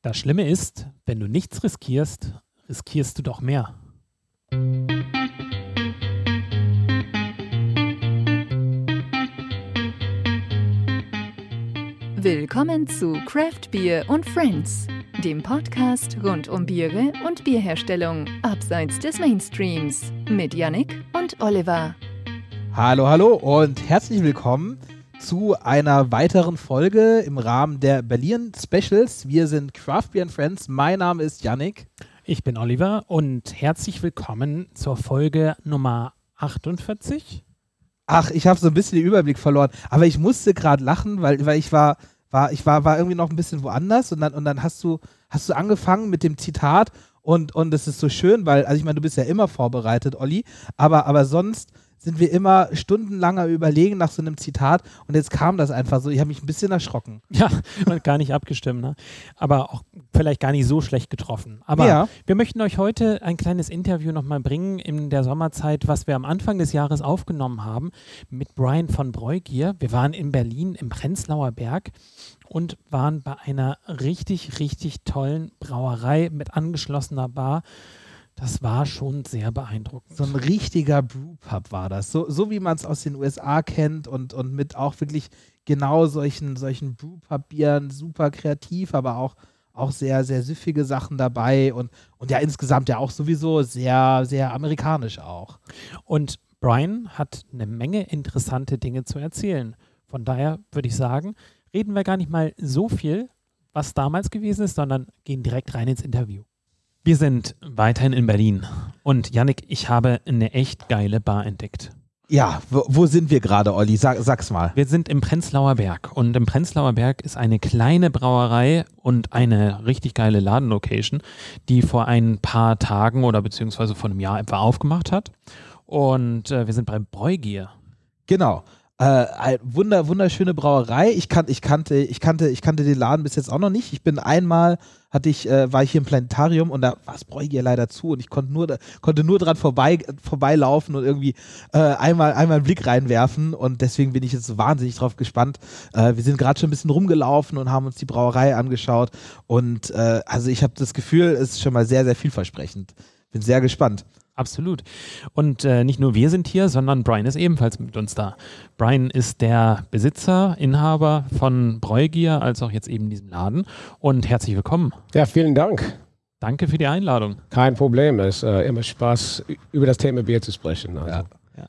Das Schlimme ist, wenn du nichts riskierst, riskierst du doch mehr. Willkommen zu Craft Beer und Friends, dem Podcast rund um Biere und Bierherstellung abseits des Mainstreams mit Yannick und Oliver. Hallo, hallo und herzlich willkommen zu einer weiteren Folge im Rahmen der Berlin Specials. Wir sind Craft Beer and Friends. Mein Name ist Yannick. Ich bin Oliver und herzlich willkommen zur Folge Nummer 48. Ach, ich habe so ein bisschen den Überblick verloren, aber ich musste gerade lachen, weil, weil ich war, war, ich war, war irgendwie noch ein bisschen woanders und dann, und dann hast du, hast du angefangen mit dem Zitat und, und es ist so schön, weil, also ich meine, du bist ja immer vorbereitet, Olli, aber, aber sonst sind wir immer stundenlanger Überlegen nach so einem Zitat und jetzt kam das einfach so. Ich habe mich ein bisschen erschrocken. Ja, und gar nicht abgestimmt, ne? aber auch vielleicht gar nicht so schlecht getroffen. Aber Ja. wir möchten euch heute ein kleines Interview nochmal bringen in der Sommerzeit, was wir am Anfang des Jahres aufgenommen haben mit Brian von Breugier. Wir waren in Berlin im Prenzlauer Berg und waren bei einer richtig, richtig tollen Brauerei mit angeschlossener Bar. Das war schon sehr beeindruckend. So ein richtiger Brewpub war das. So, so wie man es aus den USA kennt und, und mit auch wirklich genau solchen, solchen Brewpub-Bieren, super kreativ, aber auch, auch sehr, sehr süffige Sachen dabei und, und ja insgesamt ja auch sowieso sehr, sehr amerikanisch auch. Und Brian hat eine Menge interessante Dinge zu erzählen. Von daher würde ich sagen, reden wir gar nicht mal so viel, was damals gewesen ist, sondern gehen direkt rein ins Interview. Wir sind weiterhin in Berlin. Und Yannick, ich habe eine echt geile Bar entdeckt. Ja, wo, wo sind wir gerade, Olli? Sag, sag's mal. Wir sind im Prenzlauer Berg. Und im Prenzlauer Berg ist eine kleine Brauerei und eine richtig geile Ladenlocation, die vor ein paar Tagen oder beziehungsweise vor einem Jahr etwa aufgemacht hat. Und äh, wir sind bei Bräugier. Genau. Äh, wunder, wunderschöne Brauerei. Ich, kan ich, kannte, ich, kannte, ich kannte den Laden bis jetzt auch noch nicht. Ich bin einmal, hatte ich, äh, war ich hier im Planetarium und da war das Bräugier leider zu und ich konnte nur, konnte nur dran vorbei, vorbeilaufen und irgendwie äh, einmal, einmal einen Blick reinwerfen und deswegen bin ich jetzt wahnsinnig drauf gespannt. Äh, wir sind gerade schon ein bisschen rumgelaufen und haben uns die Brauerei angeschaut und äh, also ich habe das Gefühl, es ist schon mal sehr, sehr vielversprechend. Bin sehr gespannt. Absolut. Und äh, nicht nur wir sind hier, sondern Brian ist ebenfalls mit uns da. Brian ist der Besitzer, Inhaber von Bräugier, als auch jetzt eben diesem Laden. Und herzlich willkommen. Ja, vielen Dank. Danke für die Einladung. Kein Problem. Es ist äh, immer Spaß, über das Thema Bier zu sprechen. Also. Ja.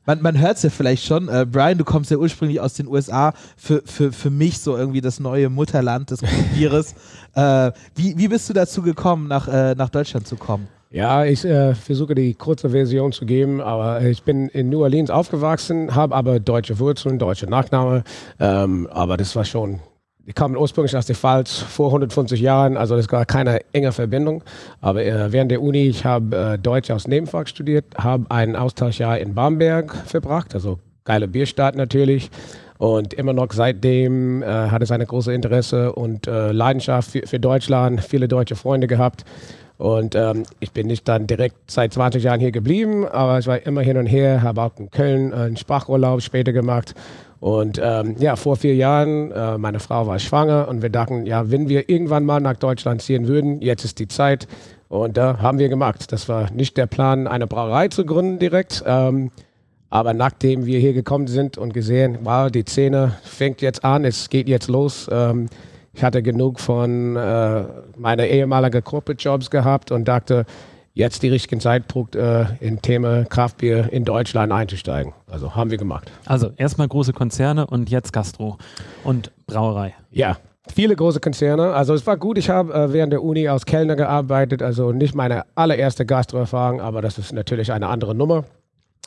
Man, man hört es ja vielleicht schon. Äh, Brian, du kommst ja ursprünglich aus den USA. Für, für, für mich so irgendwie das neue Mutterland des Bieres. äh, wie, wie bist du dazu gekommen, nach, äh, nach Deutschland zu kommen? Ja, ich äh, versuche die kurze Version zu geben, aber ich bin in New Orleans aufgewachsen, habe aber deutsche Wurzeln, deutsche Nachname, ähm, aber das war schon, ich kam ursprünglich aus der Pfalz vor 150 Jahren, also das war keine enge Verbindung, aber äh, während der Uni, ich habe äh, Deutsch aus Nebenfach studiert, habe ein Austauschjahr in Bamberg verbracht, also geile Bierstadt natürlich. Und immer noch seitdem äh, hat es eine große Interesse und äh, Leidenschaft für, für Deutschland, viele deutsche Freunde gehabt. Und ähm, ich bin nicht dann direkt seit 20 Jahren hier geblieben, aber ich war immer hin und her, habe auch in Köln äh, einen Sprachurlaub später gemacht. Und ähm, ja, vor vier Jahren, äh, meine Frau war schwanger und wir dachten, ja, wenn wir irgendwann mal nach Deutschland ziehen würden, jetzt ist die Zeit. Und da haben wir gemacht. Das war nicht der Plan, eine Brauerei zu gründen direkt. Ähm, aber nachdem wir hier gekommen sind und gesehen, wow, die Szene fängt jetzt an, es geht jetzt los. Ähm, ich hatte genug von äh, meiner ehemaligen Corporate Jobs gehabt und dachte, jetzt die richtigen Zeitpunkt, äh, in Thema Kraftbier in Deutschland einzusteigen. Also haben wir gemacht. Also erstmal große Konzerne und jetzt Gastro und Brauerei. Ja, viele große Konzerne. Also es war gut, ich habe äh, während der Uni als Kellner gearbeitet, also nicht meine allererste Gastroerfahrung, aber das ist natürlich eine andere Nummer.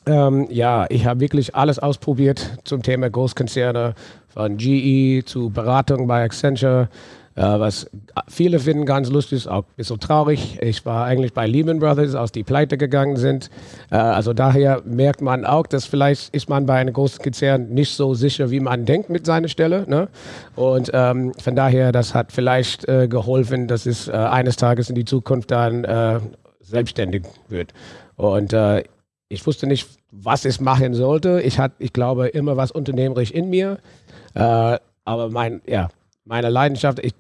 Ähm, ja, ich habe wirklich alles ausprobiert zum Thema Großkonzerne, von GE zu Beratung bei Accenture, äh, was viele finden ganz lustig, auch ein bisschen traurig. Ich war eigentlich bei Lehman Brothers, aus die Pleite gegangen sind. Äh, also daher merkt man auch, dass vielleicht ist man bei einem großen Konzern nicht so sicher, wie man denkt mit seiner Stelle. Ne? Und ähm, von daher, das hat vielleicht äh, geholfen, dass es äh, eines Tages in die Zukunft dann äh, selbstständig wird. Und äh, ich wusste nicht, was ich machen sollte. Ich hatte, ich glaube, immer was unternehmerisch in mir. Äh, aber mein, ja, meine Leidenschaft, ich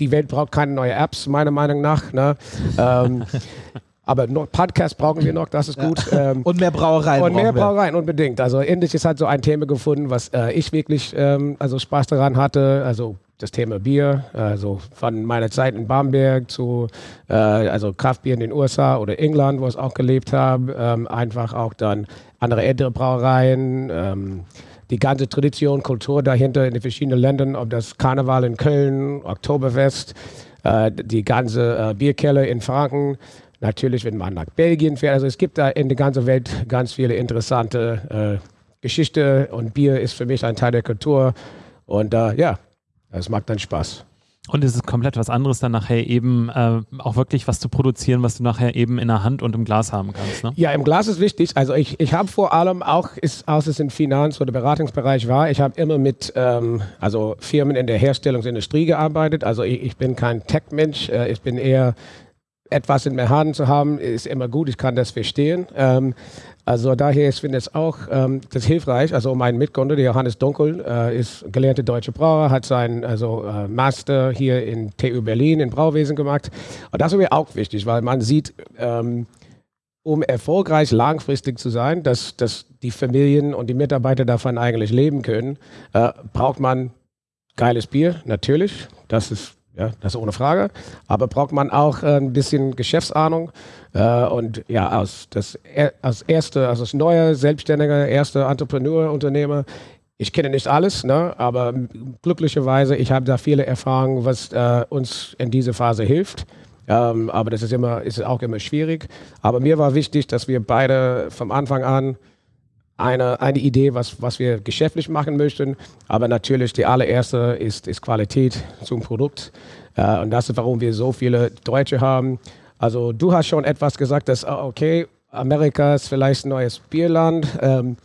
die Welt braucht keine neuen Apps, meiner Meinung nach. Ne? ähm, aber noch Podcast brauchen wir noch, das ist gut. Ähm, und mehr Brauereien. Und mehr Brauereien, unbedingt. Also endlich ist halt so ein Thema gefunden, was äh, ich wirklich ähm, also Spaß daran hatte. Also das Thema Bier, also von meiner Zeit in Bamberg zu äh, also Kraftbier in den USA oder England, wo ich auch gelebt habe, ähm, einfach auch dann andere ältere Brauereien, ähm, die ganze Tradition, Kultur dahinter in den verschiedenen Ländern, ob das Karneval in Köln, Oktoberfest, äh, die ganze äh, Bierkeller in Franken, natürlich, wenn man nach Belgien fährt. Also es gibt da in der ganzen Welt ganz viele interessante äh, Geschichte und Bier ist für mich ein Teil der Kultur. Und äh, ja, es macht dann Spaß. Und es ist komplett was anderes, dann nachher eben äh, auch wirklich was zu produzieren, was du nachher eben in der Hand und im Glas haben kannst. Ne? Ja, im Glas ist wichtig. Also ich, ich habe vor allem auch, ist, als es im Finanz- oder Beratungsbereich war, ich habe immer mit ähm, also Firmen in der Herstellungsindustrie gearbeitet. Also ich, ich bin kein Tech-Mensch, äh, ich bin eher etwas in der Hand zu haben, ist immer gut, ich kann das verstehen. Ähm, also daher ist, finde ich es auch ähm, das hilfreich. Also mein Mitgründer, der Johannes Dunkel, äh, ist gelernter deutscher Brauer, hat seinen also, äh, Master hier in TU Berlin in Brauwesen gemacht. Und das ist mir auch wichtig, weil man sieht, ähm, um erfolgreich langfristig zu sein, dass, dass die Familien und die Mitarbeiter davon eigentlich leben können, äh, braucht man geiles Bier, natürlich. Das ist ja, das ohne Frage. Aber braucht man auch äh, ein bisschen Geschäftsahnung. Äh, und ja, als, das, als erste, als das neue, selbstständige, erste Entrepreneur, Unternehmer, ich kenne nicht alles, ne, aber glücklicherweise, ich habe da viele Erfahrungen, was äh, uns in dieser Phase hilft. Ähm, aber das ist immer, ist auch immer schwierig. Aber mir war wichtig, dass wir beide vom Anfang an eine, eine Idee, was, was wir geschäftlich machen möchten. Aber natürlich die allererste ist, ist Qualität zum Produkt. Äh, und das ist, warum wir so viele Deutsche haben. Also du hast schon etwas gesagt, dass, ah, okay, Amerika ist vielleicht ein neues Bierland. Ähm,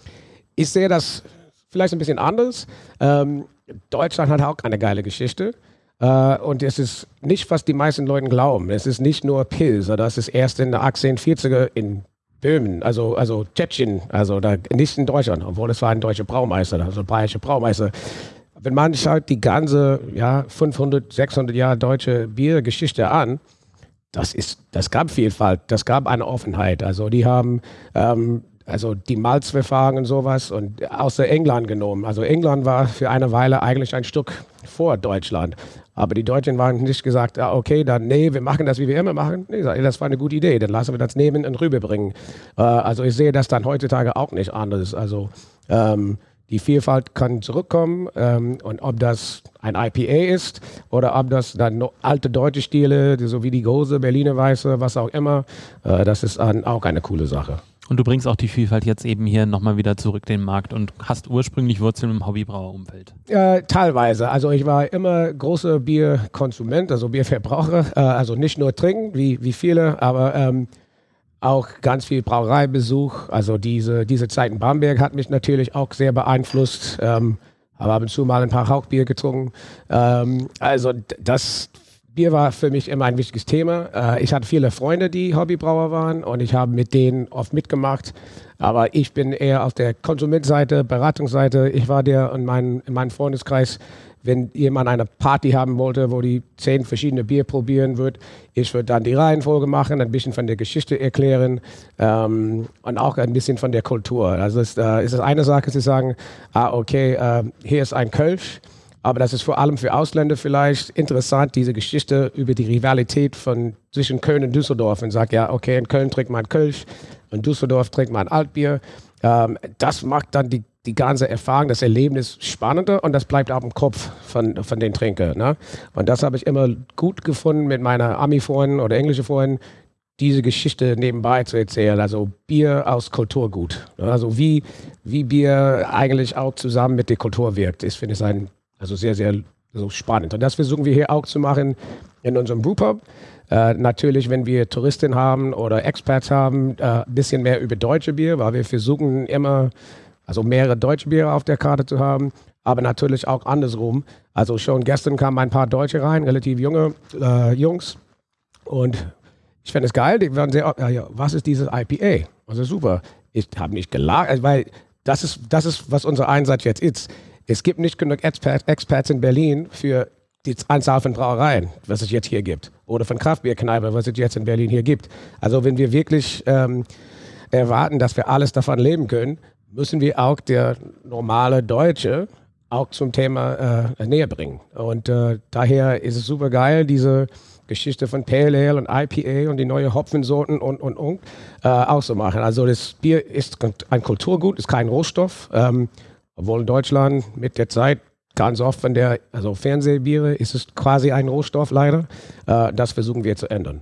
ich sehe das vielleicht ein bisschen anders. Ähm, Deutschland hat auch eine geile Geschichte. Uh, und es ist nicht, was die meisten Leute glauben. Es ist nicht nur Pilz, das ist erst in den 1840er in Böhmen, also, also Tschetschen, also da, nicht in Deutschland, obwohl es war ein deutscher Braumeister, also ein bayerischer Braumeister. Wenn man schaut die ganze ja, 500, 600 Jahre deutsche Biergeschichte an, das, ist, das gab Vielfalt, das gab eine Offenheit. Also die haben ähm, also die Malzverfahren und sowas und außer England genommen. Also England war für eine Weile eigentlich ein Stück vor Deutschland. Aber die Deutschen waren nicht gesagt, ah, okay, dann nee, wir machen das, wie wir immer machen. Nee, das war eine gute Idee, dann lassen wir das nehmen und rüberbringen. Äh, also ich sehe das dann heutzutage auch nicht anders. Also ähm, die Vielfalt kann zurückkommen ähm, und ob das ein IPA ist oder ob das dann alte deutsche Stile, so wie die Gose, Berliner Weiße, was auch immer, äh, das ist dann auch eine coole Sache. Und du bringst auch die Vielfalt jetzt eben hier nochmal wieder zurück in den Markt und hast ursprünglich Wurzeln im Hobbybrauerumfeld. Äh, teilweise. Also ich war immer großer Bierkonsument, also Bierverbraucher. Äh, also nicht nur trinken, wie, wie viele, aber ähm, auch ganz viel Brauereibesuch. Also diese, diese Zeit in Bamberg hat mich natürlich auch sehr beeinflusst. Ähm, aber ab und zu mal ein paar Hauchbier getrunken. Ähm, also das Bier war für mich immer ein wichtiges Thema. Äh, ich hatte viele Freunde, die Hobbybrauer waren und ich habe mit denen oft mitgemacht. Aber ich bin eher auf der Konsumentseite, Beratungsseite. Ich war der in, mein, in meinem Freundeskreis, wenn jemand eine Party haben wollte, wo die zehn verschiedene Bier probieren wird, ich würde dann die Reihenfolge machen, ein bisschen von der Geschichte erklären ähm, und auch ein bisschen von der Kultur. Also es äh, ist eine Sache zu sagen, ah okay, äh, hier ist ein Kölsch aber das ist vor allem für Ausländer vielleicht interessant, diese Geschichte über die Rivalität von zwischen Köln und Düsseldorf und sagt, ja, okay, in Köln trinkt man Kölsch, in Düsseldorf trinkt man Altbier. Ähm, das macht dann die, die ganze Erfahrung, das Erlebnis spannender und das bleibt auch im Kopf von, von den Trinkern. Ne? Und das habe ich immer gut gefunden mit meiner Ami-Freunden oder englischen Freunden, diese Geschichte nebenbei zu erzählen. Also Bier aus Kulturgut. Ne? Also wie, wie Bier eigentlich auch zusammen mit der Kultur wirkt, ist, finde ich, ein also sehr, sehr so spannend. Und das versuchen wir hier auch zu machen in unserem Brewpub. Äh, natürlich, wenn wir Touristen haben oder Experts haben, ein äh, bisschen mehr über deutsche Bier, weil wir versuchen immer, also mehrere deutsche Biere auf der Karte zu haben, aber natürlich auch andersrum. Also schon gestern kamen ein paar Deutsche rein, relativ junge äh, Jungs. Und ich fände es geil, die waren sehr, ja, was ist dieses IPA? Also super. Ich habe nicht gelacht, also weil das ist, das ist, was unser Einsatz jetzt ist. Es gibt nicht genug Expert, Experts in Berlin für die Anzahl von Brauereien, was es jetzt hier gibt. Oder von Kraftbierkneipe, was es jetzt in Berlin hier gibt. Also wenn wir wirklich ähm, erwarten, dass wir alles davon leben können, müssen wir auch der normale Deutsche auch zum Thema äh, näher bringen. Und äh, daher ist es super geil, diese Geschichte von Pale Ale und IPA und die neue Hopfensorten und, und, und äh, auch so machen. Also das Bier ist ein Kulturgut, ist kein Rohstoff. Ähm, obwohl in Deutschland mit der Zeit ganz oft von der, also Fernsehbiere ist es quasi ein Rohstoff leider. Äh, das versuchen wir zu ändern.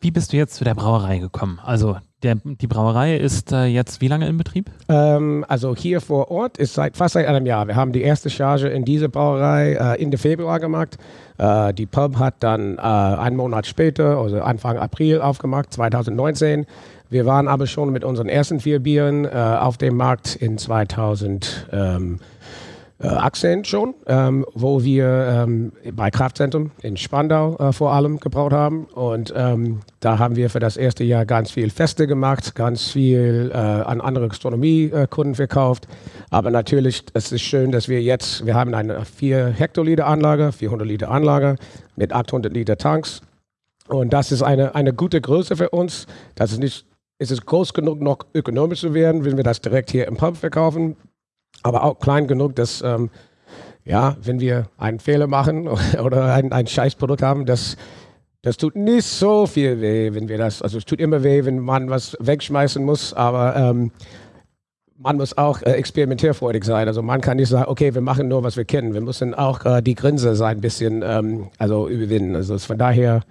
Wie bist du jetzt zu der Brauerei gekommen? Also der, die Brauerei ist äh, jetzt wie lange in Betrieb? Ähm, also hier vor Ort ist seit fast seit einem Jahr. Wir haben die erste Charge in dieser Brauerei äh, Ende Februar gemacht. Äh, die Pub hat dann äh, einen Monat später, also Anfang April aufgemacht, 2019. Wir waren aber schon mit unseren ersten vier Bieren äh, auf dem Markt in 2000. Ähm, äh, Akzent schon, ähm, wo wir ähm, bei Kraftzentrum in Spandau äh, vor allem gebraut haben. Und ähm, da haben wir für das erste Jahr ganz viel Feste gemacht, ganz viel äh, an andere Gastronomiekunden verkauft. Aber natürlich, es ist schön, dass wir jetzt, wir haben eine 4 Hektoliter Anlage, 400 Liter Anlage mit 800 Liter Tanks. Und das ist eine, eine gute Größe für uns. Das ist nicht, ist es groß genug, noch ökonomisch zu werden, wenn wir das direkt hier im Pub verkaufen aber auch klein genug, dass, ähm, ja, wenn wir einen Fehler machen oder ein, ein Scheißprodukt haben, das, das tut nicht so viel weh, wenn wir das, also es tut immer weh, wenn man was wegschmeißen muss, aber ähm, man muss auch äh, experimentierfreudig sein. Also man kann nicht sagen, okay, wir machen nur, was wir kennen. Wir müssen auch äh, die Grinse sein, ein bisschen ähm, also überwinden. Also von daher,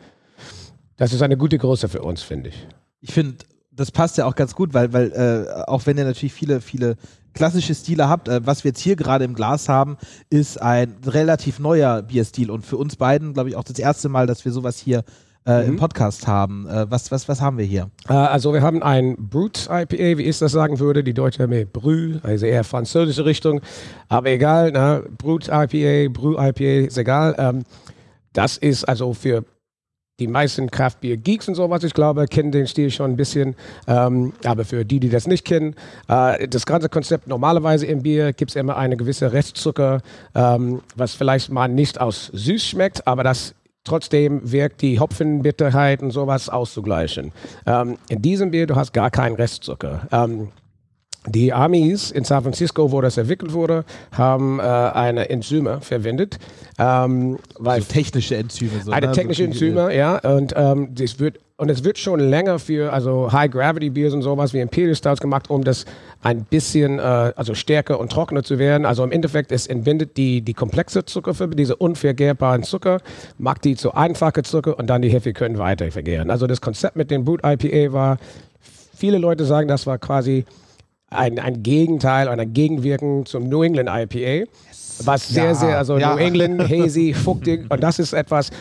das ist eine gute Größe für uns, finde ich. Ich finde, das passt ja auch ganz gut, weil, weil äh, auch wenn ihr natürlich viele, viele klassische Stile habt, äh, was wir jetzt hier gerade im Glas haben, ist ein relativ neuer Bierstil und für uns beiden, glaube ich, auch das erste Mal, dass wir sowas hier äh, mhm. im Podcast haben. Äh, was, was, was haben wir hier? Äh, also wir haben ein Brut IPA, wie ich das sagen würde. Die Deutsche haben Brü, also eher französische Richtung. Aber egal, ne? Brut IPA, Brü IPA, ist egal. Ähm, das ist also für die meisten Kraftbier-Geeks und sowas, ich glaube, kennen den Stil schon ein bisschen. Ähm, aber für die, die das nicht kennen, äh, das ganze Konzept normalerweise im Bier gibt es immer eine gewisse Restzucker, ähm, was vielleicht mal nicht aus süß schmeckt, aber das trotzdem wirkt die Hopfenbitterheit und sowas auszugleichen. Ähm, in diesem Bier, du hast gar keinen Restzucker. Die Amis in San Francisco, wo das entwickelt wurde, haben äh, eine Enzyme verwendet. Ähm, weil so technische Enzyme. So, eine ne? technische Enzyme, ja. Und, ähm, das wird, und es wird schon länger für also High-Gravity-Beers und sowas wie Imperial Stouts gemacht, um das ein bisschen äh, also stärker und trockener zu werden. Also im Endeffekt, es entbindet die, die komplexe Zuckerfiber, diese unvergärbaren Zucker, macht die zu einfache Zucker und dann die Hefe können weiter vergären. Also das Konzept mit dem Boot IPA war, viele Leute sagen, das war quasi ein, ein Gegenteil, ein Gegenwirken zum New England IPA, was sehr, ja, sehr, also ja. New England, hazy, fuchtig und das ist etwas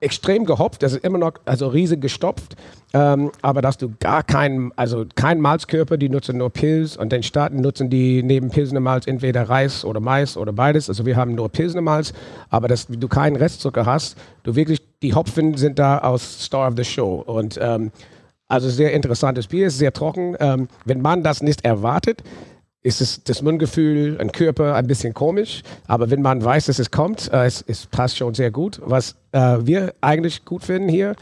extrem gehopft, das ist immer noch, also riesig gestopft, ähm, aber dass du gar keinen, also kein Malzkörper, die nutzen nur Pilz und den Staaten nutzen die neben Pilsner Malz entweder Reis oder Mais oder beides, also wir haben nur Pilsner Malz, aber dass du keinen Restzucker hast, du wirklich, die Hopfen sind da aus Star of the Show. Und ähm, also sehr interessantes Bier, sehr trocken. Ähm, wenn man das nicht erwartet, ist es das Mundgefühl, ein Körper ein bisschen komisch. Aber wenn man weiß, dass es kommt, äh, es, es, passt schon sehr gut. Was äh, wir eigentlich gut finden hier,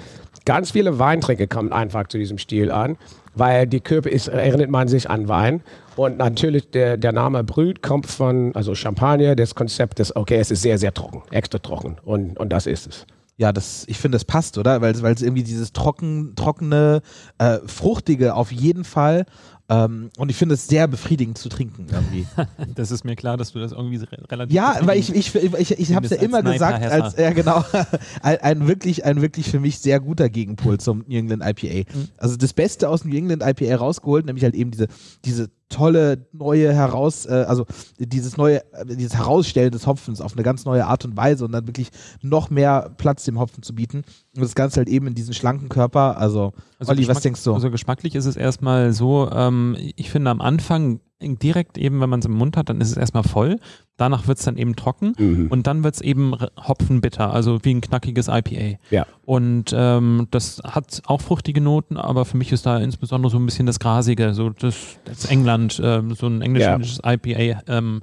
ganz viele Weintrinker kommen einfach zu diesem Stil an, weil die Körper ist, erinnert man sich an Wein. Und natürlich der, der Name Brüt kommt von, also Champagner, das Konzept ist, okay, es ist sehr, sehr trocken, extra trocken. Und, und das ist es. Ja, das, ich finde, das passt, oder? Weil es irgendwie dieses trocken, trockene, äh, fruchtige auf jeden Fall. Ähm, und ich finde es sehr befriedigend zu trinken irgendwie. das ist mir klar, dass du das irgendwie relativ. Ja, weil ich, ich, ich, ich, habe es ja immer gesagt, als, ja genau, ein, ein, wirklich, ein wirklich für mich sehr guter Gegenpol zum New England IPA. Mhm. Also das Beste aus dem New England IPA rausgeholt, nämlich halt eben diese, diese tolle neue heraus, äh, also dieses neue, äh, dieses Herausstellen des Hopfens auf eine ganz neue Art und Weise und dann wirklich noch mehr Platz dem Hopfen zu bieten. Und das Ganze halt eben in diesen schlanken Körper. Also, also Olli, was denkst du? Also geschmacklich ist es erstmal so, ähm, ich finde am Anfang direkt eben, wenn man es im Mund hat, dann ist es erstmal voll. Danach wird es dann eben trocken mhm. und dann wird es eben hopfenbitter, also wie ein knackiges IPA. Ja. Und ähm, das hat auch fruchtige Noten, aber für mich ist da insbesondere so ein bisschen das Grasige, so das, das England, ähm, so ein englisches ja. IPA. Ähm,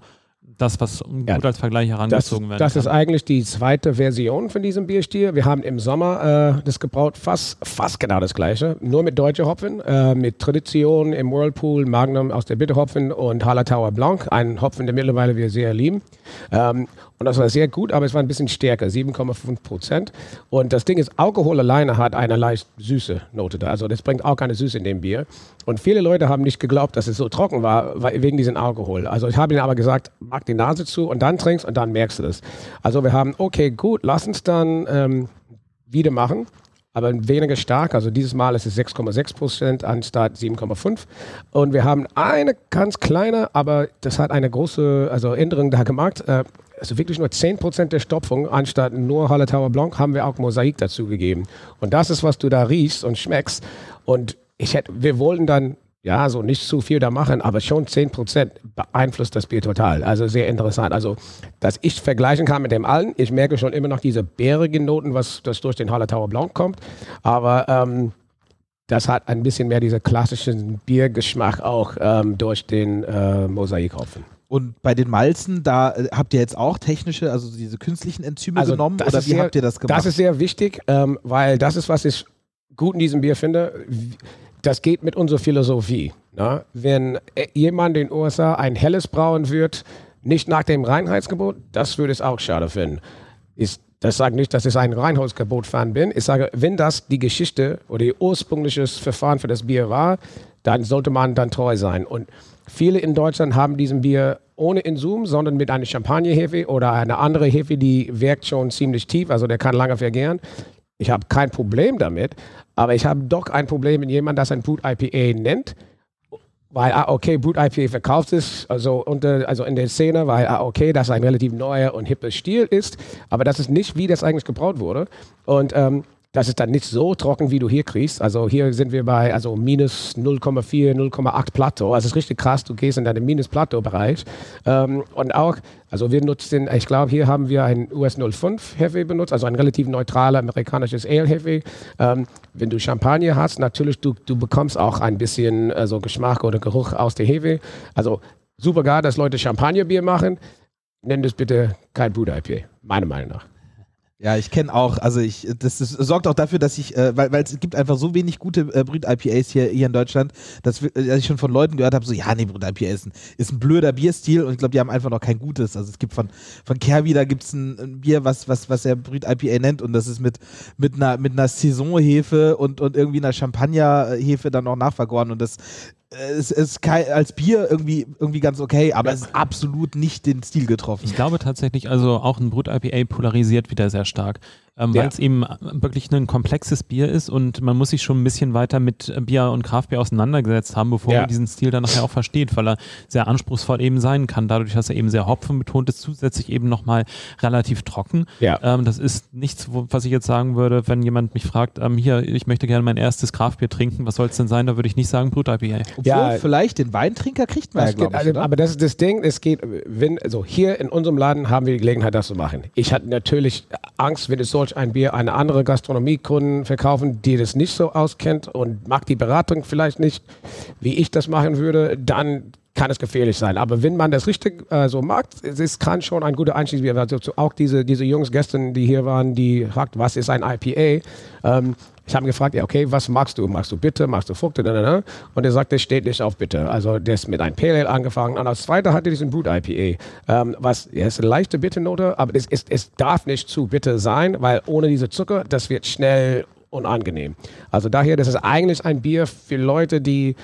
das, was gut Ja, als Vergleich Das, herangezogen werden das kann. ist eigentlich die zweite Version von diesem Bierstil. Wir haben im Sommer äh, das gebraut, fast, fast genau das gleiche, nur mit deutscher Hopfen, äh, mit Tradition im Whirlpool, Magnum aus der Bitterhopfen und Hallertauer Blanc, ein Hopfen, der mittlerweile wir sehr lieben. Ähm, und das war sehr gut, aber es war ein bisschen stärker, 7,5 Prozent. Und das Ding ist, Alkohol alleine hat eine leicht süße Note da. Also das bringt auch keine Süße in dem Bier. Und viele Leute haben nicht geglaubt, dass es so trocken war, wegen diesem Alkohol. Also ich habe ihnen aber gesagt, mach die Nase zu und dann trinkst und dann merkst du das. Also wir haben, okay, gut, lass uns dann ähm, wieder machen. Aber weniger stark, also dieses Mal ist es 6,6 Prozent anstatt 7,5. Und wir haben eine ganz kleine, aber das hat eine große also Änderung da gemacht. Also wirklich nur 10 Prozent der Stopfung anstatt nur Hallertauer Blanc haben wir auch Mosaik dazu gegeben. Und das ist, was du da riechst und schmeckst. Und ich hätte, wir wollten dann ja, so nicht zu viel da machen, aber schon 10% beeinflusst das Bier total. Also sehr interessant. Also, dass ich vergleichen kann mit dem alten, ich merke schon immer noch diese bärigen Noten, was das durch den Hallertauer Blanc kommt. Aber ähm, das hat ein bisschen mehr diesen klassischen Biergeschmack auch ähm, durch den äh, Mosaikhopfen. Und bei den Malzen, da äh, habt ihr jetzt auch technische, also diese künstlichen Enzyme genommen Also das oder wie sehr- habt ihr das gemacht? Das ist sehr wichtig, ähm, weil das ist, was ich gut in diesem Bier finde. Das geht mit unserer Philosophie. Ne? Wenn äh, jemand in den USA ein helles brauen wird, nicht nach dem Reinheitsgebot, das würde ich auch schade finden. Ist, das sage nicht, dass ich ein Reinheitsgebot-Fan bin. Ich sage, wenn das die Geschichte oder ihr ursprüngliches Verfahren für das Bier war, dann sollte man dann treu sein. Und viele in Deutschland haben diesen Bier ohne Insum, sondern mit einer Champagnerhefe oder einer anderen Hefe, die wirkt schon ziemlich tief, also der kann lange vergären. Ich habe kein Problem damit, aber ich habe doch ein Problem, wenn jemand das ein Brut IPA nennt, weil, ah, okay, Brut IPA verkauft ist, also, unter, also in der Szene, weil, ah, okay, das ein relativ neuer und hipper Stil ist, aber das ist nicht, wie das eigentlich gebraut wurde. Und ähm, das ist dann nicht so trocken, wie du hier kriegst. Also hier sind wir bei also minus 0,4, 0,8 Plateau. Also es ist richtig krass, du gehst in deinen Minus-Plateau-Bereich. Ähm, und auch, also wir nutzen, ich glaube, hier haben wir ein US 05 Heavy benutzt, also ein relativ neutraler amerikanisches Ale Heavy. Ähm, wenn du Champagner hast, natürlich, du, du bekommst auch ein bisschen also Geschmack oder Geruch aus der Hefe. Also super geil, dass Leute Champagnerbier machen. Nenn das bitte kein Brut IPA, meiner Meinung nach. Ja, ich kenne auch, also ich, das, das sorgt auch dafür, dass ich, äh, weil weil es gibt einfach so wenig gute äh, Brüt-IPAs hier, hier in Deutschland, dass, wir- dass ich schon von Leuten gehört habe, so, ja, nee, Brüt-IPA ist ein, ist ein blöder Bierstil und ich glaube, die haben einfach noch kein gutes. Also es gibt von, von Kerwi, da gibt es ein, ein Bier, was, was, was er Brüt-IPA nennt und das ist mit, mit einer, mit einer Saisonhefe und, und irgendwie einer Champagnerhefe dann noch nachvergoren und das äh, ist, als Bier irgendwie, irgendwie ganz okay, aber es ist absolut nicht den Stil getroffen. Ich glaube tatsächlich, also auch ein Brut IPA polarisiert wieder sehr stark, ähm, Ja. weil es eben wirklich ein komplexes Bier ist und man muss sich schon ein bisschen weiter mit äh, Bier und Kraftbier auseinandergesetzt haben, bevor Ja. man diesen Stil dann nachher auch versteht, weil er sehr anspruchsvoll eben sein kann, dadurch, dass er eben sehr hopfenbetont ist, zusätzlich eben nochmal relativ trocken. Ja. Ähm, das ist nichts, wo, was ich jetzt sagen würde, wenn jemand mich fragt, ähm, hier, ich möchte gerne mein erstes Kraftbier trinken, was soll es denn sein? Da würde ich nicht sagen Brut IPA. Obwohl, Ja. vielleicht den Weintrinker kriegt man ja, geht, glaube ich, also, oder? aber das ist das Ding, es geht, wenn, also hier in unserem Laden haben wir die Gelegenheit, das zu machen. Ich hatte natürlich Angst, wenn es solch ein Bier eine andere Gastronomiekunden verkaufen, die das nicht so auskennt und mag die Beratung vielleicht nicht, wie ich das machen würde, dann kann es gefährlich sein. Aber wenn man das richtig äh, so mag, es ist, kann schon ein guter Einstiegsbier werden. Also auch diese, diese Jungs gestern, die hier waren, die fragt, was ist ein IPA? Ähm, ich habe gefragt, ja, okay, was magst du? Magst du Bitte? Magst du Frucht? Und er sagt, der steht nicht auf Bitte. Also der ist mit einem Pale Ale angefangen. Und als zweiter hat er diesen Brut IPA. Ähm, was, ja, ist eine leichte Bitte-Note, aber es, es, es darf nicht zu bitter sein, weil ohne diese Zucker, das wird schnell unangenehm. Also daher, das ist eigentlich ein Bier für Leute, die